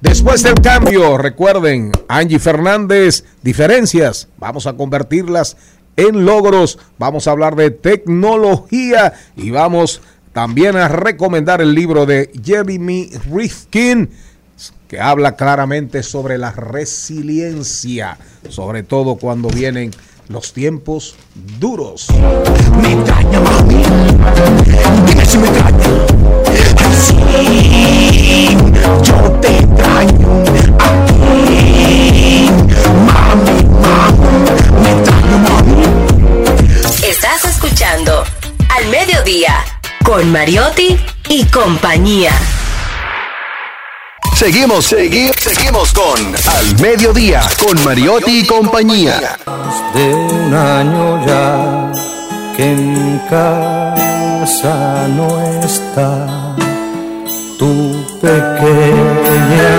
Después del cambio, recuerden, Angie Fernández, diferencias, vamos a convertirlas en logros, vamos a hablar de tecnología y vamos también a recomendar el libro de Jeremy Rifkin que habla claramente sobre la resiliencia, sobre todo cuando vienen los tiempos duros. Me mami. Si me. Así yo te extraño. Aquí, mami, mami. Me mami. Estás escuchando Al Mediodía con Mariotti y compañía. Seguimos, segui- seguimos con Al Mediodía, con Mariotti y compañía. de un año ya que en casa no está pequeña.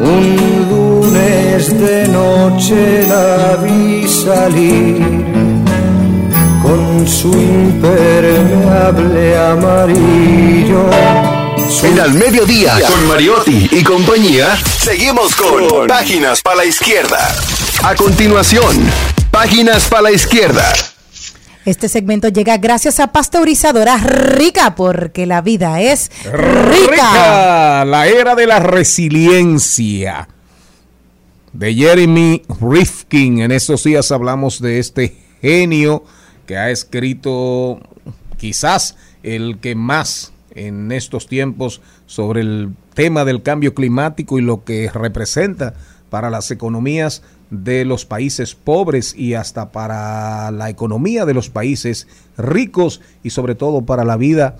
Un lunes de noche la vi salir con su impermeable amarillo. En Al Mediodía, con Mariotti y compañía, seguimos con Páginas para la Izquierda. A continuación, Páginas para la izquierda. Este segmento llega gracias a Pasteurizadora Rica, porque la vida es rica. Rica, la era de la resiliencia. De Jeremy Rifkin. En estos días hablamos de este genio que ha escrito quizás el que más en estos tiempos sobre el tema del cambio climático y lo que representa para las economías de los países pobres y hasta para la economía de los países ricos y sobre todo para la vida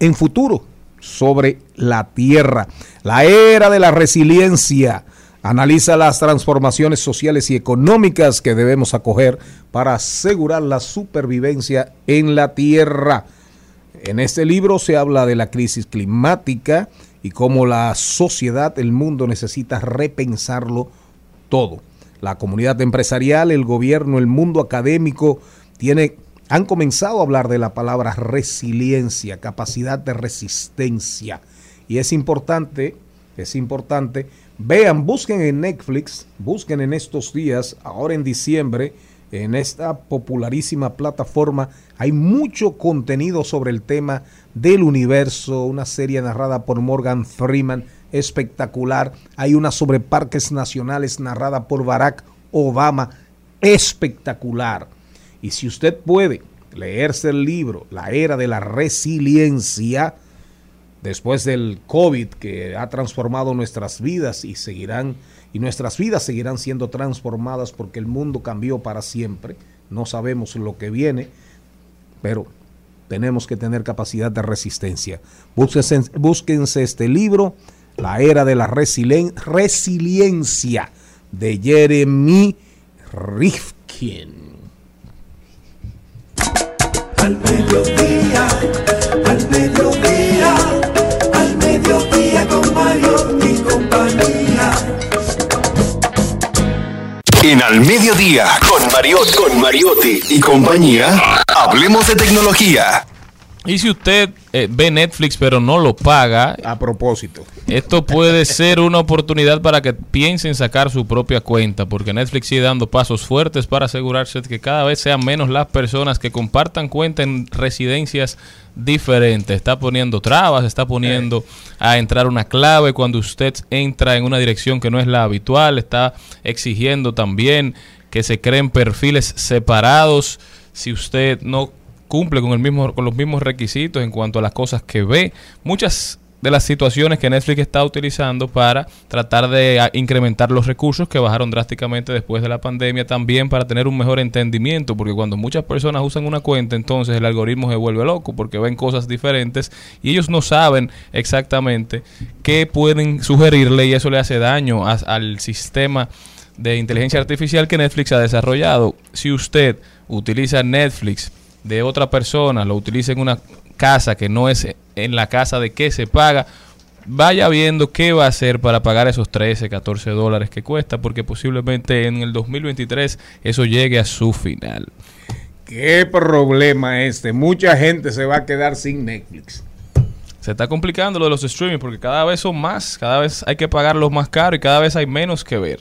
en futuro sobre la tierra. La era de la resiliencia analiza las transformaciones sociales y económicas que debemos acoger para asegurar la supervivencia en la tierra. En este libro se habla de la crisis climática y cómo la sociedad, el mundo necesita repensarlo todo. La comunidad empresarial, el gobierno, el mundo académico tiene han comenzado a hablar de la palabra resiliencia, capacidad de resistencia. Y es importante, es importante, vean, busquen en Netflix, busquen en estos días, ahora en diciembre, en esta popularísima plataforma, hay mucho contenido sobre el tema del universo, una serie narrada por Morgan Freeman, espectacular. Hay una sobre parques nacionales narrada por Barack Obama, espectacular. Y si usted puede leerse el libro La era de la resiliencia, después del COVID que ha transformado nuestras vidas y seguirán y nuestras vidas seguirán siendo transformadas porque el mundo cambió para siempre. No sabemos lo que viene, pero tenemos que tener capacidad de resistencia. Búsquense, búsquense este libro, La era de la resiliencia, de Jeremy Rifkin. Al mediodía, al mediodía, al mediodía con Mario y compañía. En Al Mediodía, con Mariotti, con Mariotti y compañía, hablemos de tecnología. Y si usted eh, ve Netflix pero no lo paga, a propósito, esto puede [LAUGHS] ser una oportunidad para que piensen sacar su propia cuenta, porque Netflix sigue dando pasos fuertes para asegurarse de que cada vez sean menos las personas que compartan cuenta en residencias diferentes. Está poniendo trabas, está poniendo a entrar una clave cuando usted entra en una dirección que no es la habitual, está exigiendo también que se creen perfiles separados si usted no cumple con el mismo con los mismos requisitos en cuanto a las cosas que ve. Muchas de las situaciones que Netflix está utilizando para tratar de a, incrementar los recursos que bajaron drásticamente después de la pandemia, también para tener un mejor entendimiento, porque cuando muchas personas usan una cuenta, entonces el algoritmo se vuelve loco porque ven cosas diferentes y ellos no saben exactamente qué pueden sugerirle y eso le hace daño al sistema de inteligencia artificial que Netflix ha desarrollado. Si usted utiliza Netflix de otra persona, lo utiliza en una casa que no es en la casa de que se paga, vaya viendo qué va a hacer para pagar esos 13, 14 dólares que cuesta, porque posiblemente en el 2023 eso llegue a su final. ¿Qué problema este? Mucha gente se va a quedar sin Netflix. Se está complicando lo de los streaming porque cada vez son más, cada vez hay que pagarlos más caro y cada vez hay menos que ver.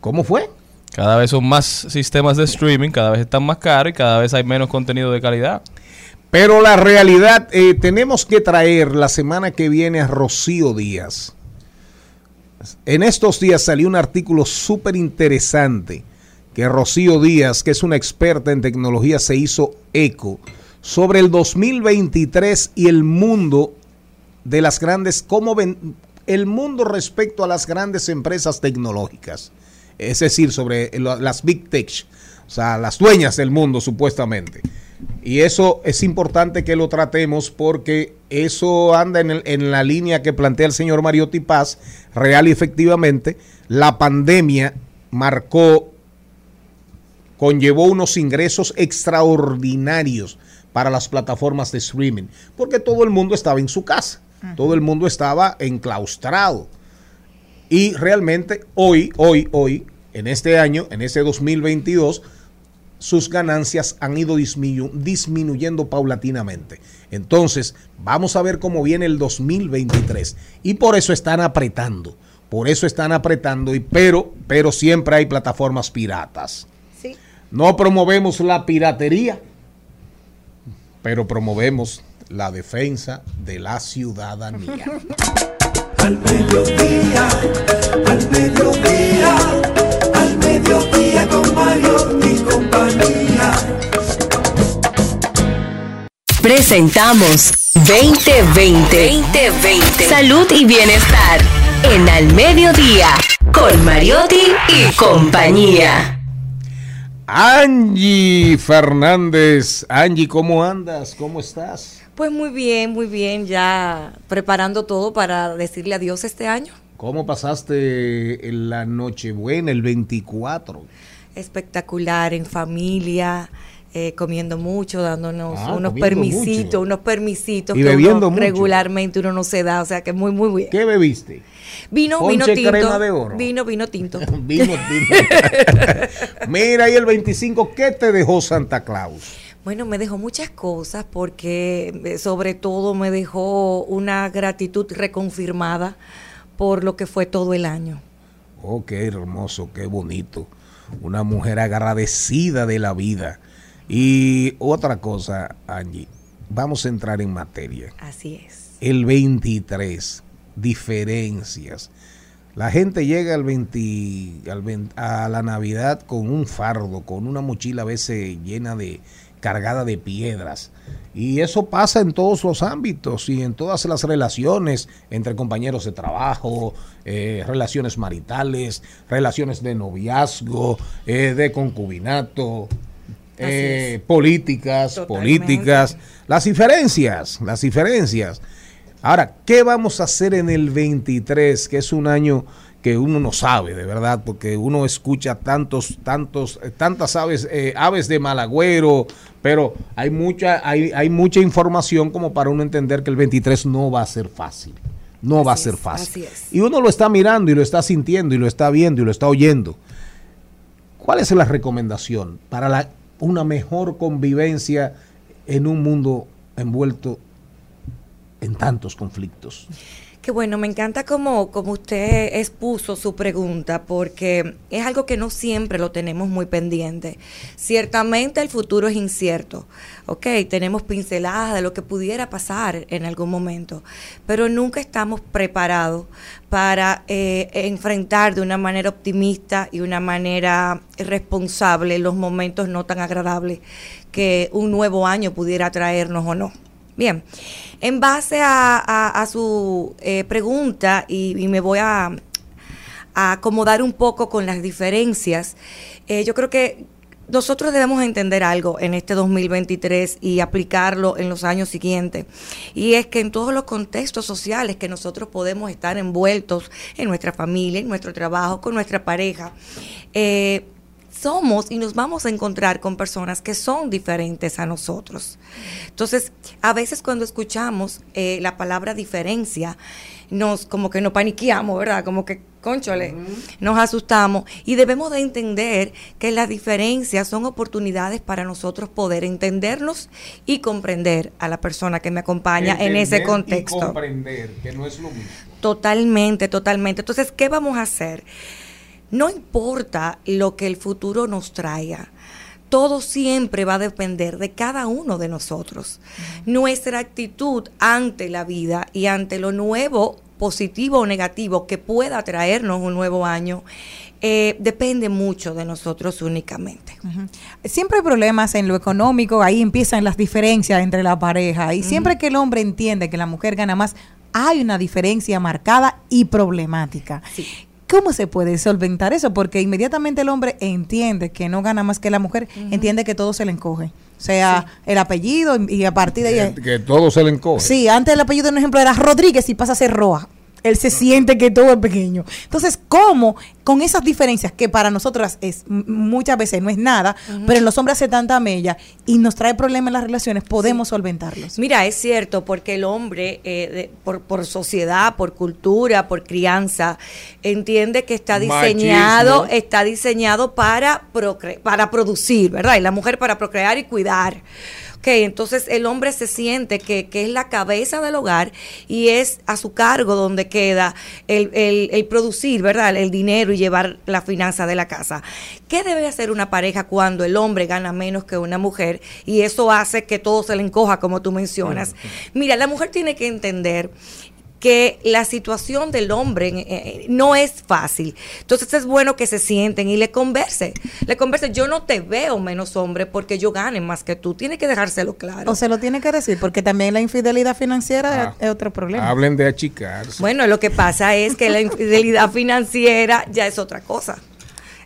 ¿Cómo fue? Cada vez son más sistemas de streaming, cada vez están más caros y cada vez hay menos contenido de calidad. Pero la realidad, eh, tenemos que traer la semana que viene a Rocío Díaz. En estos días salió un artículo súper interesante que Rocío Díaz, que es una experta en tecnología, se hizo eco sobre el 2023 y el mundo de las grandes, cómo el mundo respecto a las grandes empresas tecnológicas es decir, sobre las big tech, o sea, las dueñas del mundo supuestamente. Y eso es importante que lo tratemos porque eso anda en, el, en la línea que plantea el señor Mariotti Paz, real y efectivamente, la pandemia marcó, conllevó unos ingresos extraordinarios para las plataformas de streaming, porque todo el mundo estaba en su casa, todo el mundo estaba enclaustrado. Y realmente hoy, hoy, hoy, en este año, en este 2022, sus ganancias han ido disminu disminuyendo paulatinamente. Entonces, vamos a ver cómo viene el 2023. Y por eso están apretando. Por eso están apretando, y, pero, pero siempre hay plataformas piratas. No promovemos la piratería, pero promovemos la defensa de la ciudadanía. Al mediodía, Presentamos 2020. 2020. Salud y bienestar en Al Mediodía con Mariotti y compañía. Angie Fernández. Angie, ¿cómo andas? ¿Cómo estás? Pues muy bien, muy bien, ya preparando todo para decirle adiós este año. ¿Cómo pasaste la Nochebuena, el 24? Espectacular, en familia, eh, comiendo mucho, dándonos Ah, unos permisitos, mucho. unos permisitos Y que bebiendo uno mucho. regularmente uno no se da, o sea que muy, muy bien. ¿Qué bebiste? Vino, Ponche vino tinto. crema de oro. Vino, vino tinto. [LAUGHS] Vino tinto. [LAUGHS] Mira, y el 25, ¿qué te dejó Santa Claus? Bueno, me dejó muchas cosas porque eh, sobre todo me dejó una gratitud reconfirmada por lo que fue todo el año. Oh, qué hermoso, qué bonito. Una mujer agradecida de la vida. Y otra cosa, Angie, vamos a entrar en materia. Así es. El 23, diferencias. La gente llega al 20, al 20 a la Navidad con un fardo, con una mochila a veces llena de, cargada de piedras. Y eso pasa en todos los ámbitos y en todas las relaciones entre compañeros de trabajo, eh, relaciones maritales, relaciones de noviazgo, eh, de concubinato, eh, políticas, Totalmente. políticas, las diferencias, las diferencias. Ahora, ¿qué vamos a hacer en el 23, que es un año que uno no sabe, de verdad, porque uno escucha tantos, tantos, eh, tantas aves, eh, aves de malagüero, pero hay mucha, hay, hay mucha información como para uno entender que el 23 no va a ser fácil. No va a ser fácil. es. Y uno lo está mirando y lo está sintiendo y lo está viendo y lo está oyendo. ¿Cuál es la recomendación para la, una mejor convivencia en un mundo envuelto en tantos conflictos? Qué bueno, me encanta como, como usted expuso su pregunta, porque es algo que no siempre lo tenemos muy pendiente. Ciertamente el futuro es incierto, ¿ok? Tenemos pinceladas de lo que pudiera pasar en algún momento, pero nunca estamos preparados para eh, enfrentar de una manera optimista y una manera responsable los momentos no tan agradables que un nuevo año pudiera traernos o no. Bien, en base a, su eh, pregunta, y, me voy a, a acomodar un poco con las diferencias, eh, yo creo que nosotros debemos entender algo en este 2023 y aplicarlo en los años siguientes. Y es que en todos los contextos sociales que nosotros podemos estar envueltos, en nuestra familia, en nuestro trabajo, con nuestra pareja, eh, somos y nos vamos a encontrar con personas que son diferentes a nosotros. Entonces, a veces cuando escuchamos eh, la palabra diferencia, nos como que nos paniqueamos, ¿verdad? Como que, conchole, nos asustamos y debemos de entender que las diferencias son oportunidades para nosotros poder entendernos y comprender a la persona que me acompaña en ese Entender y contexto. comprender que no es lo mismo. Totalmente, totalmente. Entonces, ¿qué vamos a hacer? No importa lo que el futuro nos traiga. Todo siempre va a depender de cada uno de nosotros. Nuestra actitud ante la vida y ante lo nuevo, positivo o negativo, que pueda traernos un nuevo año, eh, depende mucho de nosotros únicamente. Siempre hay problemas en lo económico, ahí empiezan las diferencias entre la pareja. Y siempre que el hombre entiende que la mujer gana más, hay una diferencia marcada y problemática. ¿Cómo se puede solventar eso? Porque inmediatamente el hombre entiende que no gana más que la mujer, entiende que todo se le encoge. O sea, el apellido y, y a partir de ahí... Que, que todo se le encoge. Sí, antes el apellido, por ejemplo, era Rodríguez y pasa a ser Roa. Él se siente que todo es pequeño. Entonces, ¿cómo con esas diferencias que para nosotras es muchas veces no es nada, pero en los hombres hace tanta mella y nos trae problemas en las relaciones, podemos solventarlos? Mira, es cierto, porque el hombre, eh, de- por, por sociedad, por cultura, por crianza, entiende que está diseñado, Machismo. está diseñado para, procre- para producir, ¿verdad? Y la mujer para procrear y cuidar. Entonces el hombre se siente que, que es la cabeza del hogar y es a su cargo donde queda el, el- el producir, ¿verdad? El dinero y llevar la finanza de la casa. ¿Qué debe hacer una pareja cuando el hombre gana menos que una mujer y eso hace que todo se le encoja, como tú mencionas? Mira, la mujer tiene que entender que la situación del hombre eh, eh, no es fácil. Entonces es bueno que se sienten y le converse. Le converse, yo no te veo menos hombre porque yo gane más que tú. Tiene que dejárselo claro. O se lo tiene que decir, porque también la infidelidad financiera Ah. es otro problema. Hablen de achicarse. Bueno, lo que pasa es que la infidelidad financiera ya es otra cosa.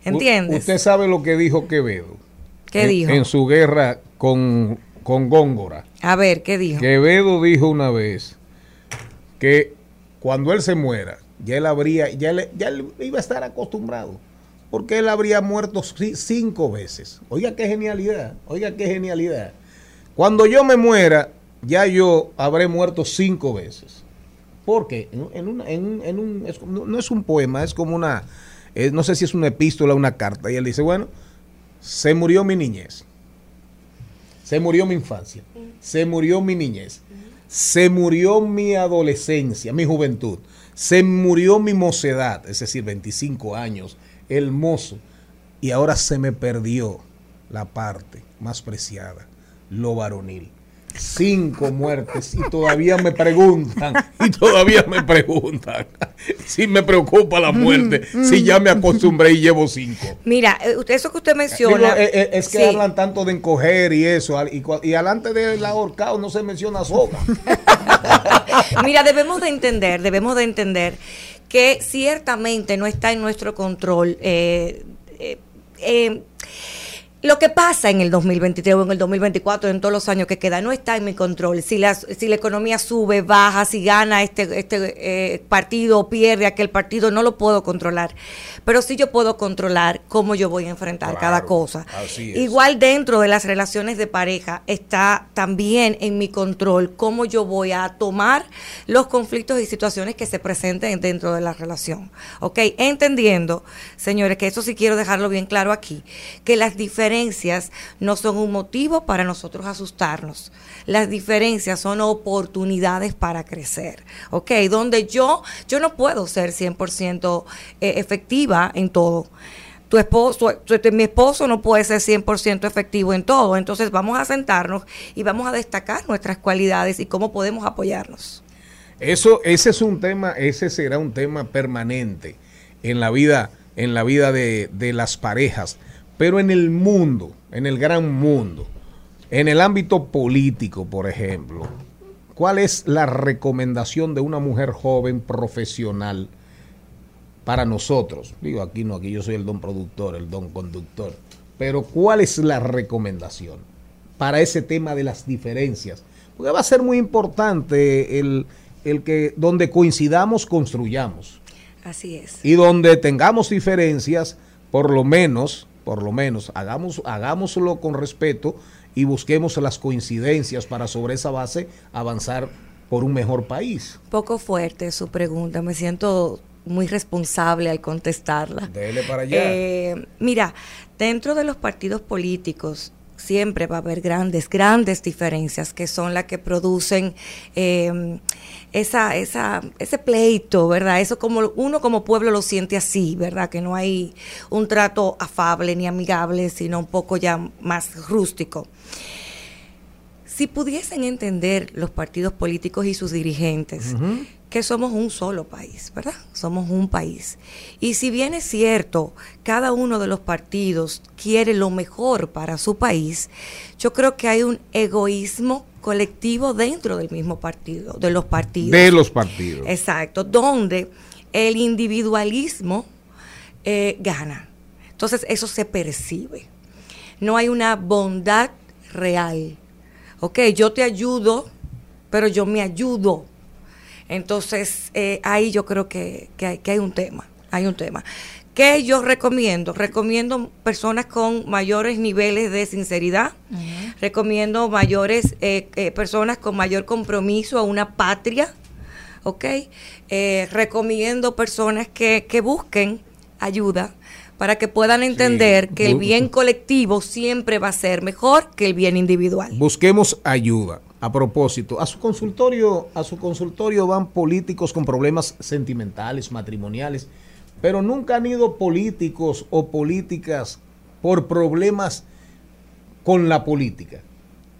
¿Entiendes? U- Usted sabe lo que dijo Quevedo. ¿Qué en, dijo? En su guerra con, con Góngora. A ver, ¿qué dijo? Quevedo dijo una vez que cuando él se muera, ya él habría, ya él, ya él iba a estar acostumbrado. Porque él habría muerto ci- cinco veces. Oiga qué genialidad, oiga qué genialidad. Cuando yo me muera, ya yo habré muerto cinco veces. Porque en, en un- no, es un poema, es como una, eh, no sé si es una epístola una carta. Y él dice, bueno, se murió mi niñez, se murió mi infancia, se murió mi niñez, se murió mi adolescencia, mi juventud, se murió mi mocedad, es decir, 25 años, el mozo, y ahora se me perdió la parte más preciada, lo varonil. Cinco muertes y todavía me preguntan, y todavía me preguntan si me preocupa la muerte, si ya me acostumbré y llevo cinco. Mira, eh, eso que usted menciona. eh, eh, es que Sí. hablan tanto de encoger y eso, y, y alante del ahorcado no se menciona soga. [LAUGHS] Mira, debemos de entender, debemos de entender que ciertamente no está en nuestro control. eh, eh, eh, lo que pasa en el 2023 o en el 2024, en todos los años que queda, no está en mi control. Si la, si la economía sube, baja, si gana este, este eh, partido o pierde aquel partido, no lo puedo controlar. Pero sí yo puedo controlar cómo yo voy a enfrentar cada cosa. Igual dentro de las relaciones de pareja está también en mi control cómo yo voy a tomar los conflictos y situaciones que se presenten dentro de la relación. ¿Ok? Entendiendo, señores, que eso sí quiero dejarlo bien claro aquí, que las diferencias no son un motivo para nosotros asustarnos. Las diferencias son oportunidades para crecer. ¿Ok? Donde yo, yo no puedo ser 100% eh, efectiva en todo tu esposo, tu- tu- mi esposo no puede ser 100% efectivo en todo. Entonces vamos a sentarnos y vamos a destacar nuestras cualidades y cómo podemos apoyarnos. Eso, ese es un tema, ese será un tema permanente en la vida, en la vida de, de las parejas. Pero en el mundo, en el gran mundo, en el ámbito político, por ejemplo, ¿cuál es la recomendación de una mujer joven profesional para nosotros? Digo, aquí no, aquí yo soy el don productor, el don conductor. Pero ¿cuál es la recomendación para ese tema de las diferencias? Porque va a ser muy importante el, el que donde coincidamos, construyamos. Así es. Y donde tengamos diferencias, por lo menos, por lo menos, hagamos, hagámoslo con respeto y busquemos las coincidencias para sobre esa base avanzar por un mejor país. Poco fuerte su pregunta, me siento muy responsable al contestarla. Dele para allá. Eh, mira, dentro de los partidos políticos siempre va a haber grandes, grandes diferencias que son las que producen esa, esa, ese pleito, ¿verdad? Eso como uno como pueblo lo siente así, ¿verdad? Que no hay un trato afable ni amigable, sino un poco ya más rústico. Si pudiesen entender los partidos políticos y sus dirigentes que somos un solo país, ¿verdad? Somos un país. Y si bien es cierto, cada uno de los partidos quiere lo mejor para su país, yo creo que hay un egoísmo colectivo dentro del mismo partido, de los partidos. De los partidos. Exacto, donde el individualismo eh, gana. Entonces eso se percibe. No hay una bondad real. Ok, yo te ayudo, pero yo me ayudo. Entonces eh, ahí yo creo que, que hay, que hay un tema, hay un tema. ¿Qué yo recomiendo? Recomiendo personas con mayores niveles de sinceridad, recomiendo mayores eh, eh, personas con mayor compromiso a una patria, ¿ok? Eh, recomiendo personas que, que busquen ayuda para que puedan entender que el bien colectivo siempre va a ser mejor que el bien individual. Busquemos ayuda. A propósito, a su consultorio, a su consultorio van políticos con problemas sentimentales, matrimoniales, pero nunca han ido políticos o políticas por problemas con la política,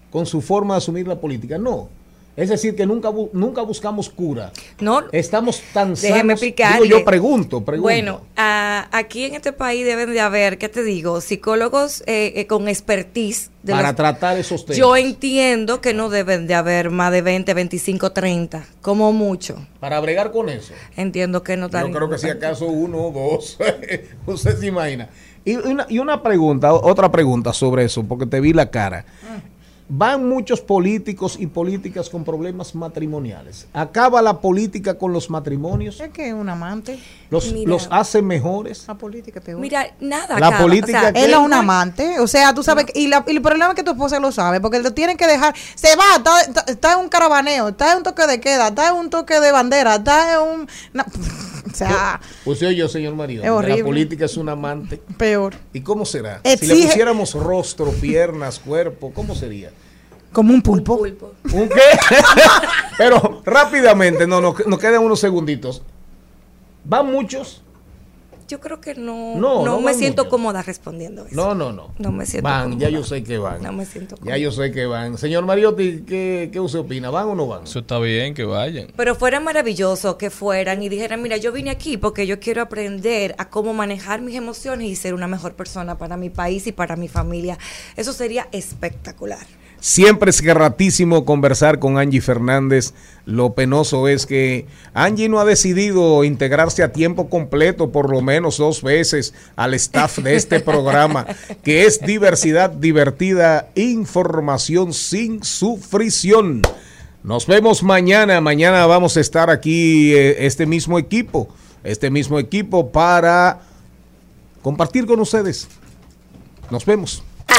con su forma de asumir la política. No. Es decir, que nunca, nunca buscamos cura. No. Estamos tan Déjeme explicar. yo pregunto, pregunto. Bueno, aquí en este país deben de haber, ¿qué te digo? Psicólogos eh, eh, con expertise. Para tratar esos temas. Yo entiendo que no deben de haber más de 20, 25, 30, como mucho. Para bregar con eso. Entiendo que no tan Yo creo que si acaso uno o dos. [LAUGHS] Usted se imagina. Y una, y una pregunta, otra pregunta sobre eso, porque te vi la cara. Van muchos políticos y políticas con problemas matrimoniales. ¿Acaba la política con los matrimonios? Es que un amante. ¿Los, los hace mejores? La política te Mira, nada. La política. O sea, él es un amante. O sea, tú sabes. y, la, y, el problema es que tu esposa lo sabe. Porque lo tienen que dejar. Se va. Está, está, en un caravaneo. Está en un toque de queda. Está en un toque de bandera. Está en un. [LAUGHS] o sea. Pues yo, señor marido. La política es un amante. Peor. ¿Y cómo será? Si le pusiéramos rostro, piernas, cuerpo, ¿cómo sería? Como un pulpo. Un, qué? [LAUGHS] Pero rápidamente, no, no, nos quedan unos segunditos. ¿Van muchos? Yo creo que no, no, me siento cómoda respondiendo eso. No, no, no. No me siento Van, ya yo sé que van. No me siento cómoda. Ya yo sé que van. Señor Mariotti, ¿qué, ¿qué usted opina? ¿Van o no van? Eso está bien, que vayan. Pero fuera maravilloso que fueran y dijeran, mira, yo vine aquí porque yo quiero aprender a cómo manejar mis emociones y ser una mejor persona para mi país y para mi familia. Eso sería espectacular. Siempre es gratísimo conversar con Angie Fernández. Lo penoso es que Angie no ha decidido integrarse a tiempo completo por lo menos dos veces al staff de este [LAUGHS] programa, que es diversidad divertida, información sin sufrición. Nos vemos mañana. Mañana vamos a estar aquí, eh, este mismo equipo, este mismo equipo para compartir con ustedes. Nos vemos.